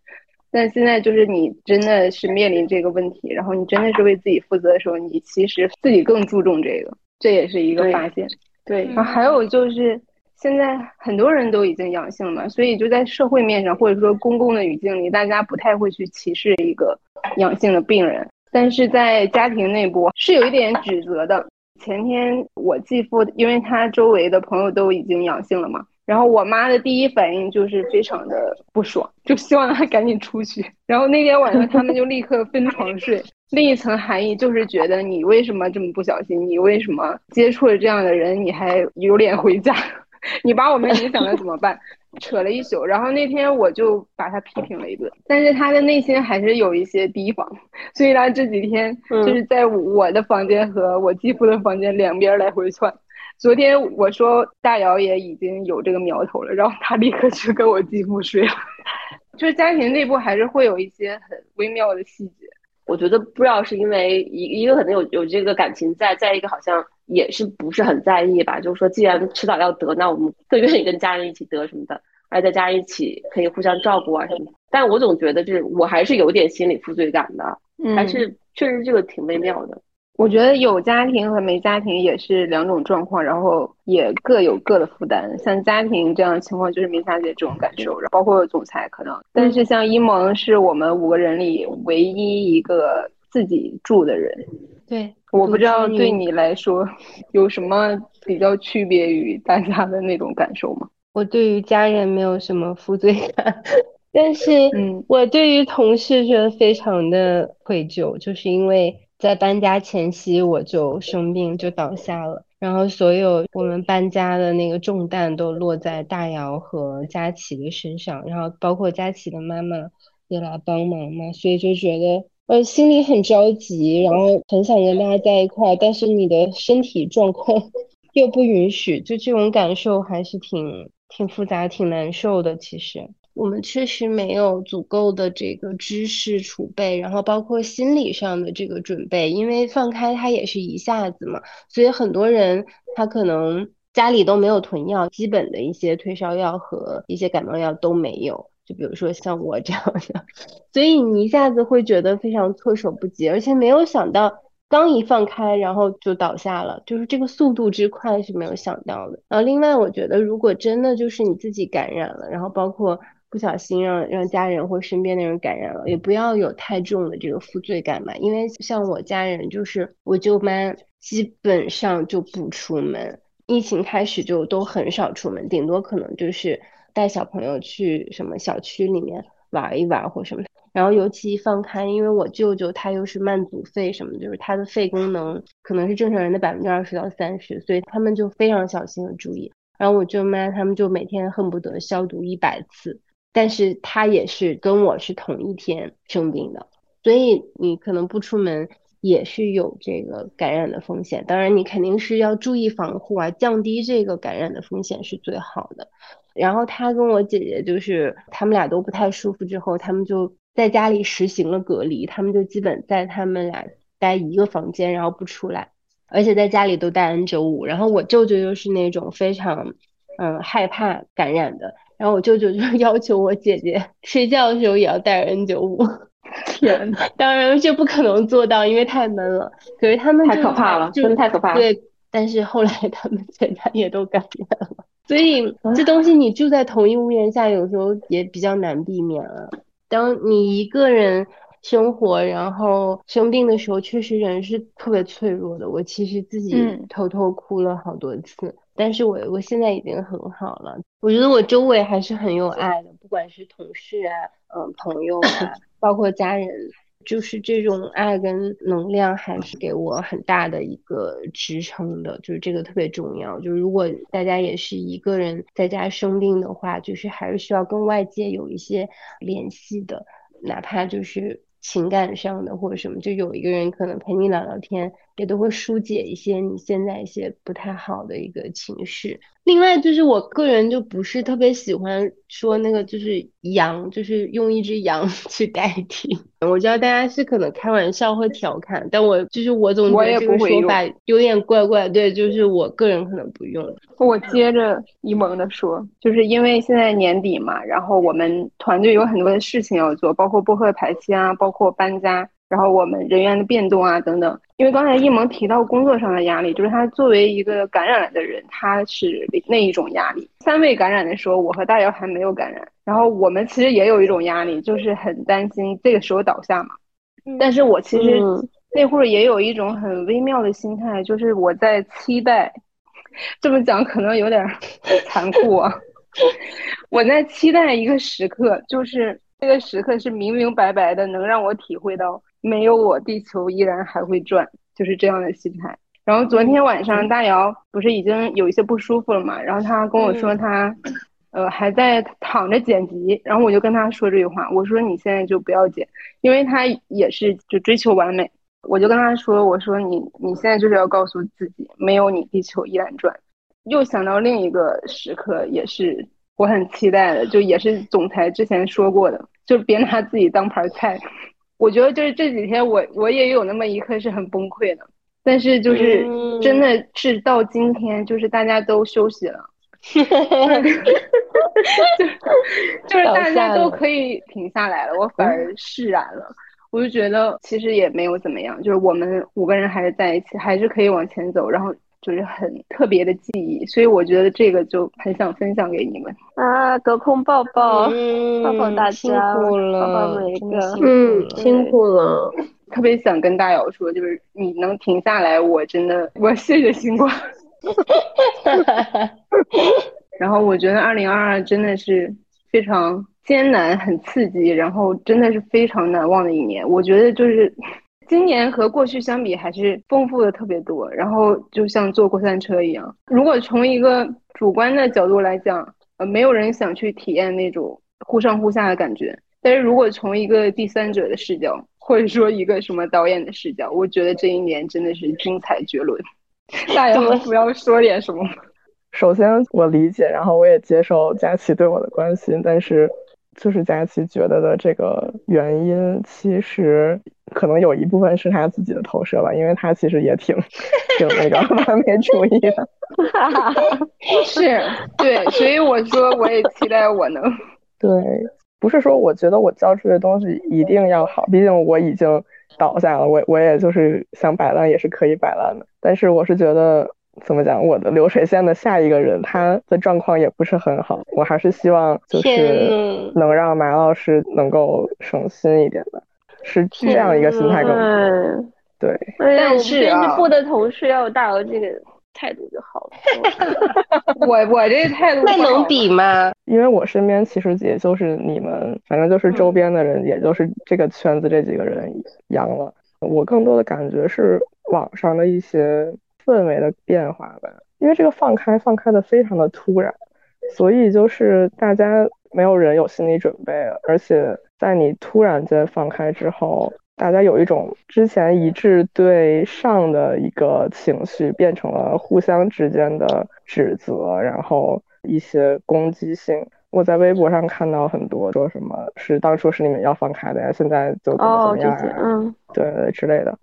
但现在就是你真的是面临这个问题，然后你真的是为自己负责的时候，你其实自己更注重这个，这也是一个发现。对，然后还有就是现在很多人都已经阳性了嘛，所以就在社会面上或者说公共的语境里，大家不太会去歧视一个阳性的病人，但是在家庭内部是有一点指责的。前天我继父，因为他周围的朋友都已经阳性了嘛，然后我妈的第一反应就是非常的不爽，就希望他赶紧出去。然后那天晚上他们就立刻分床睡。另一层含义就是觉得你为什么这么不小心？你为什么接触了这样的人，你还有脸回家？你把我们影响了怎么办？扯了一宿，然后那天我就把他批评了一顿，但是他的内心还是有一些提防，所以他这几天就是在我的房间和我继父的房间两边来回窜。昨天我说大姚也已经有这个苗头了，然后他立刻去跟我继父睡了。就是家庭内部还是会有一些很微妙的细节。我觉得不知道是因为一一个可能有有这个感情在，再一个好像也是不是很在意吧。就是说，既然迟早要得，那我们更愿意跟家人一起得什么的，而在家人一起可以互相照顾啊什么。但我总觉得，就是我还是有点心理负罪感的，还是确实这个挺微妙的。我觉得有家庭和没家庭也是两种状况，然后也各有各的负担。像家庭这样的情况，就是明霞姐这种感受，然后包括总裁可能。但是像一萌是我们五个人里唯一一个自己住的人。对，我不知道对你来说有什么比较区别于大家的那种感受吗？我对于家人没有什么负罪感，但是我对于同事觉得非常的愧疚，就是因为。在搬家前夕，我就生病，就倒下了。然后所有我们搬家的那个重担都落在大姚和佳琪的身上，然后包括佳琪的妈妈也来帮忙嘛，所以就觉得呃心里很着急，然后很想跟大家在一块，但是你的身体状况又不允许，就这种感受还是挺挺复杂、挺难受的，其实。我们确实没有足够的这个知识储备，然后包括心理上的这个准备，因为放开它也是一下子嘛，所以很多人他可能家里都没有囤药，基本的一些退烧药和一些感冒药都没有，就比如说像我这样的，所以你一下子会觉得非常措手不及，而且没有想到刚一放开，然后就倒下了，就是这个速度之快是没有想到的。然后另外我觉得，如果真的就是你自己感染了，然后包括。不小心让让家人或身边的人感染了，也不要有太重的这个负罪感嘛。因为像我家人，就是我舅妈，基本上就不出门，疫情开始就都很少出门，顶多可能就是带小朋友去什么小区里面玩一玩或什么。然后尤其放开，因为我舅舅他又是慢阻肺什么，就是他的肺功能可能是正常人的百分之二十到三十，所以他们就非常小心的注意。然后我舅妈他们就每天恨不得消毒一百次。但是他也是跟我是同一天生病的，所以你可能不出门也是有这个感染的风险。当然，你肯定是要注意防护啊，降低这个感染的风险是最好的。然后他跟我姐姐就是他们俩都不太舒服之后，他们就在家里实行了隔离，他们就基本在他们俩待一个房间，然后不出来，而且在家里都戴 N 九五。然后我舅舅又是那种非常嗯害怕感染的。然后我舅舅就 要求我姐姐睡觉的时候也要戴 N 九五，天呐，当然这不可能做到，因为太闷了。可是他们太可怕了，真的太可怕了。对，但是后来他们 全家也都感染了，所以这东西你住在同一屋檐下，有时候也比较难避免啊。当你一个人生活，然后生病的时候，确实人是特别脆弱的。我其实自己偷偷哭了好多次。但是我我现在已经很好了，我觉得我周围还是很有爱的，不管是同事啊，嗯，朋友啊，包括家人，就是这种爱跟能量还是给我很大的一个支撑的，就是这个特别重要。就是如果大家也是一个人在家生病的话，就是还是需要跟外界有一些联系的，哪怕就是。情感上的或者什么，就有一个人可能陪你聊聊天，也都会疏解一些你现在一些不太好的一个情绪。另外就是我个人就不是特别喜欢说那个就是羊，就是用一只羊 去代替。我知道大家是可能开玩笑会调侃，但我就是我总觉得这个说法有点怪怪。对，就是我个人可能不用。我接着一萌的说，就是因为现在年底嘛，然后我们团队有很多的事情要做，包括播客排期啊，包括搬家。然后我们人员的变动啊等等，因为刚才一萌提到工作上的压力，就是他作为一个感染了的人，他是那一种压力。三位感染的时候，我和大姚还没有感染，然后我们其实也有一种压力，就是很担心这个时候倒下嘛。但是我其实那会儿也有一种很微妙的心态，就是我在期待，这么讲可能有点 残酷啊，我在期待一个时刻，就是这个时刻是明明白白的，能让我体会到。没有我，地球依然还会转，就是这样的心态。然后昨天晚上大姚不是已经有一些不舒服了嘛？然后他跟我说他，呃，还在躺着剪辑。然后我就跟他说这句话，我说你现在就不要剪，因为他也是就追求完美。我就跟他说，我说你你现在就是要告诉自己，没有你，地球依然转。又想到另一个时刻，也是我很期待的，就也是总裁之前说过的，就别拿自己当盘菜。我觉得就是这几天，我我也有那么一刻是很崩溃的，但是就是真的是到今天，就是大家都休息了，就就是大家都可以停下来了，我反而释然了，我就觉得其实也没有怎么样，就是我们五个人还是在一起，还是可以往前走，然后。就是很特别的记忆，所以我觉得这个就很想分享给你们啊！隔空抱抱，抱抱大家，抱抱每一个，嗯，辛苦了。特别想跟大姚说，就是你能停下来，我真的我谢谢星光。然后我觉得二零二二真的是非常艰难、很刺激，然后真的是非常难忘的一年。我觉得就是。今年和过去相比，还是丰富的特别多。然后就像坐过山车一样，如果从一个主观的角度来讲，呃，没有人想去体验那种忽上忽下的感觉。但是如果从一个第三者的视角，或者说一个什么导演的视角，我觉得这一年真的是精彩绝伦。大姚不要说点什么？首先我理解，然后我也接受佳琪对我的关心，但是。就是佳琪觉得的这个原因，其实可能有一部分是他自己的投射吧，因为他其实也挺 挺那个完美主义的。是，对，所以我说我也期待我能。对，不是说我觉得我交出的东西一定要好，毕竟我已经倒下了，我我也就是想摆烂也是可以摆烂的，但是我是觉得。怎么讲？我的流水线的下一个人，他的状况也不是很好。我还是希望就是能让马老师能够省心一点吧，是这样一个心态更对。但是编辑部的同事要有大姚这个态度就好了。我我这个态度那能比吗？因为我身边其实也就是你们，反正就是周边的人，也就是这个圈子这几个人阳了。我更多的感觉是网上的一些。氛围的变化吧，因为这个放开放开的非常的突然，所以就是大家没有人有心理准备，而且在你突然间放开之后，大家有一种之前一致对上的一个情绪，变成了互相之间的指责，然后一些攻击性。我在微博上看到很多说什么是当初是你们要放开的呀，现在就怎么怎么样呀，嗯，对之类的。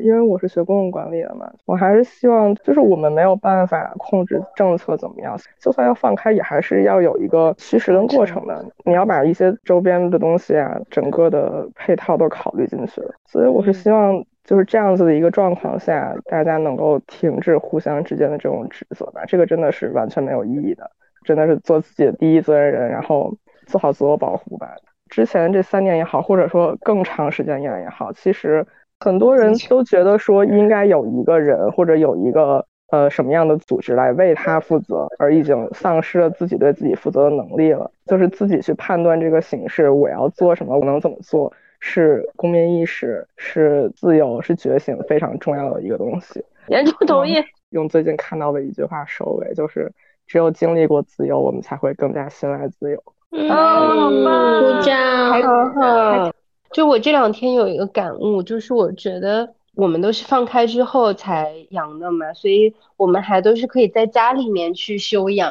因为我是学公共管理的嘛，我还是希望，就是我们没有办法控制政策怎么样，就算要放开，也还是要有一个趋势跟过程的。你要把一些周边的东西啊，整个的配套都考虑进去了。所以我是希望，就是这样子的一个状况下，大家能够停止互相之间的这种指责吧。这个真的是完全没有意义的，真的是做自己的第一责任人，然后做好自我保护吧。之前这三年也好，或者说更长时间以来也好，其实。很多人都觉得说应该有一个人或者有一个呃什么样的组织来为他负责，而已经丧失了自己对自己负责的能力了。就是自己去判断这个形式，我要做什么，我能怎么做，是公民意识，是自由，是觉醒非常重要的一个东西。严重同意。用最近看到的一句话收尾，就是只有经历过自由，我们才会更加信赖自由。哦，好棒！鼓掌，好好。就我这两天有一个感悟，就是我觉得我们都是放开之后才阳的嘛，所以我们还都是可以在家里面去休养。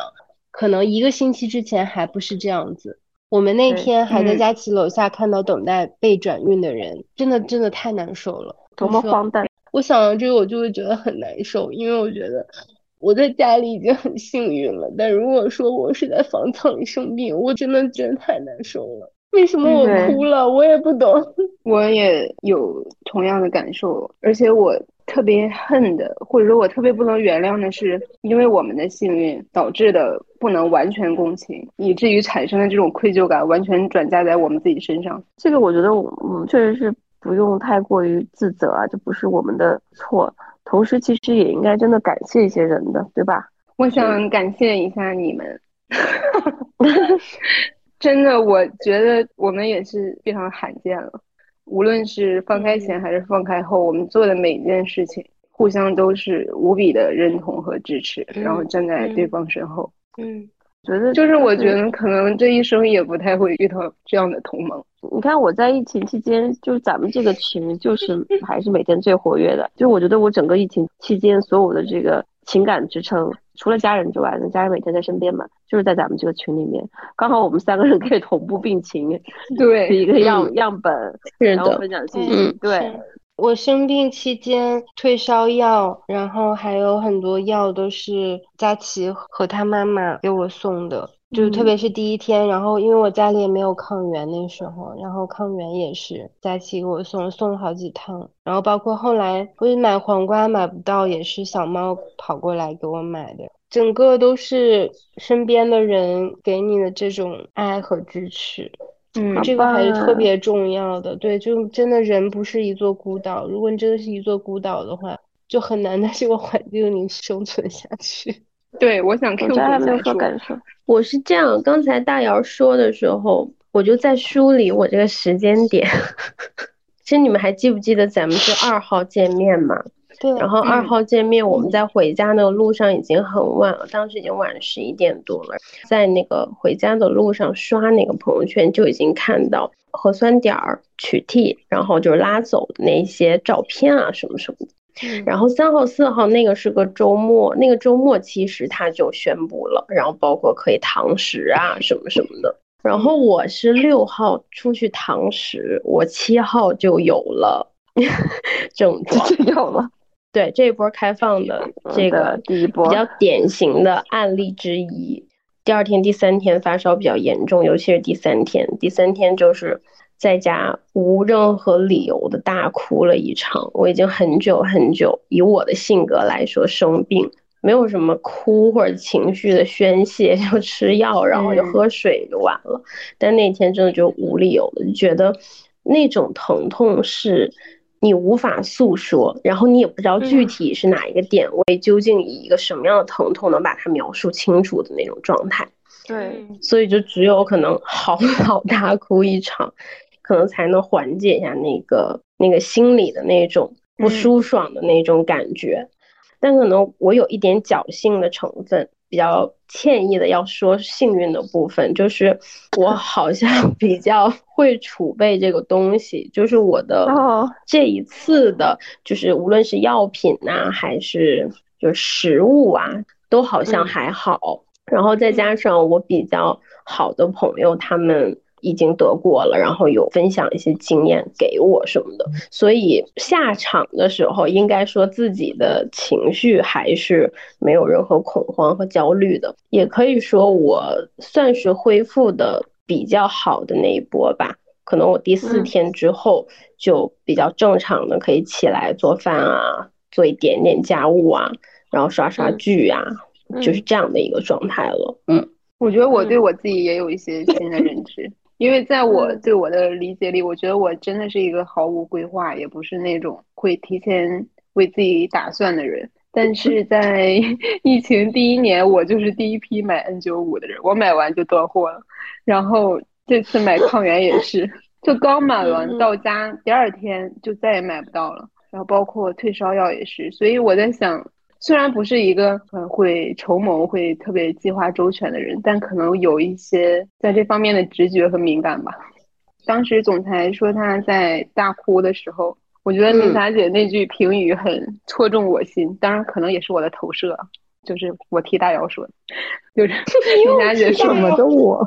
可能一个星期之前还不是这样子。我们那天还在佳琪楼下看到等待被转运的人，真的真的太难受了，多么荒诞！我想到这个，我就会觉得很难受，因为我觉得我在家里已经很幸运了，但如果说我是在房舱里生病，我真的真的太难受了。为什么我哭了？我也不懂。我也有同样的感受，而且我特别恨的，或者说我特别不能原谅的是，因为我们的幸运导致的不能完全共情，以至于产生的这种愧疚感，完全转嫁在我们自己身上。这个我觉得我我们确实是不用太过于自责啊，这不是我们的错。同时，其实也应该真的感谢一些人的，对吧？我想感谢一下你们。真的，我觉得我们也是非常罕见了。无论是放开前还是放开后，我们做的每一件事情，互相都是无比的认同和支持，然后站在对方身后。嗯，觉得就是我觉得可能这一生也不太会遇到这样的同盟。你看我在疫情期间，就是咱们这个群，就是还是每天最活跃的。就我觉得我整个疫情期间所有的这个情感支撑。除了家人之外，那家人每天在身边嘛，就是在咱们这个群里面，刚好我们三个人可以同步病情，对一个样样本，然后分享信息。对，我生病期间退烧药，然后还有很多药都是佳琪和他妈妈给我送的。就特别是第一天，然后因为我家里也没有抗原那时候，然后抗原也是佳琪给我送，送了好几趟。然后包括后来我买黄瓜买不到，也是小猫跑过来给我买的。整个都是身边的人给你的这种爱和支持，嗯，这个还是特别重要的。对，就真的人不是一座孤岛，如果你真的是一座孤岛的话，就很难在这个环境里生存下去。对，我想 Q 还没有说感受。我是这样，刚才大姚说的时候，我就在梳理我这个时间点。其实你们还记不记得咱们是二号见面嘛？对。然后二号见面，我们在回家那个路上已经很晚了，当时已经晚上十一点多了。在那个回家的路上刷那个朋友圈，就已经看到核酸点儿取缔，然后就是拉走的那些照片啊什么什么的。然后三号、四号那个是个周末，那个周末其实他就宣布了，然后包括可以堂食啊什么什么的。然后我是六号出去堂食，我七号就有了症状，有了。对这一波开放的这个第一波比较典型的案例之一。第二天、第三天发烧比较严重，尤其是第三天，第三天就是。在家无任何理由的大哭了一场，我已经很久很久，以我的性格来说，生病没有什么哭或者情绪的宣泄，就吃药，然后就喝水就完了。但那天真的就无理由的，就觉得那种疼痛是你无法诉说，然后你也不知道具体是哪一个点位，究竟以一个什么样的疼痛能把它描述清楚的那种状态。对，所以就只有可能嚎 啕大哭一场。可能才能缓解一下那个那个心里的那种不舒爽的那种感觉，但可能我有一点侥幸的成分，比较歉意的要说幸运的部分，就是我好像 比较会储备这个东西，就是我的这一次的，就是无论是药品呐，还是就食物啊，都好像还好，然后再加上我比较好的朋友他们。已经得过了，然后有分享一些经验给我什么的，所以下场的时候应该说自己的情绪还是没有任何恐慌和焦虑的，也可以说我算是恢复的比较好的那一波吧。可能我第四天之后就比较正常的可以起来做饭啊，做一点点家务啊，然后刷刷剧啊，就是这样的一个状态了。嗯，我觉得我对我自己也有一些新的认知。因为在我对我的理解里，我觉得我真的是一个毫无规划，也不是那种会提前为自己打算的人。但是 在 疫情第一年，我就是第一批买 N 九五的人，我买完就断货了。然后这次买 抗原也是，就刚买完到家，第二天就再也买不到了。然后包括退烧药也是，所以我在想。虽然不是一个很会筹谋、会特别计划周全的人，但可能有一些在这方面的直觉和敏感吧。当时总裁说他在大哭的时候，我觉得林霞姐那句评语很戳中我心，当然可能也是我的投射，就是我替大姚说的，就是 林霞姐说什么的。我，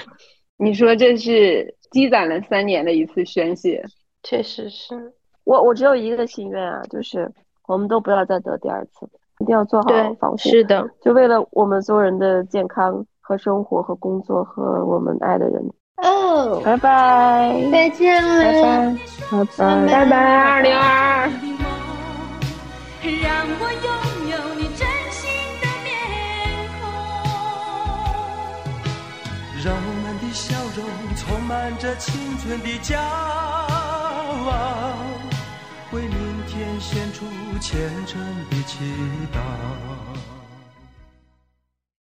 你说这是积攒了三年的一次宣泄，确实是。我我只有一个心愿啊，就是我们都不要再得第二次，一定要做好防护，是的，就为了我们所有人的健康和生活和工作和我们爱的人。哦，拜拜，再见了，拜拜，拜拜，拜拜，二零二二。让我拥有你真心的面孔，让我们的笑容充满着青春的骄傲，虔诚的祈祷。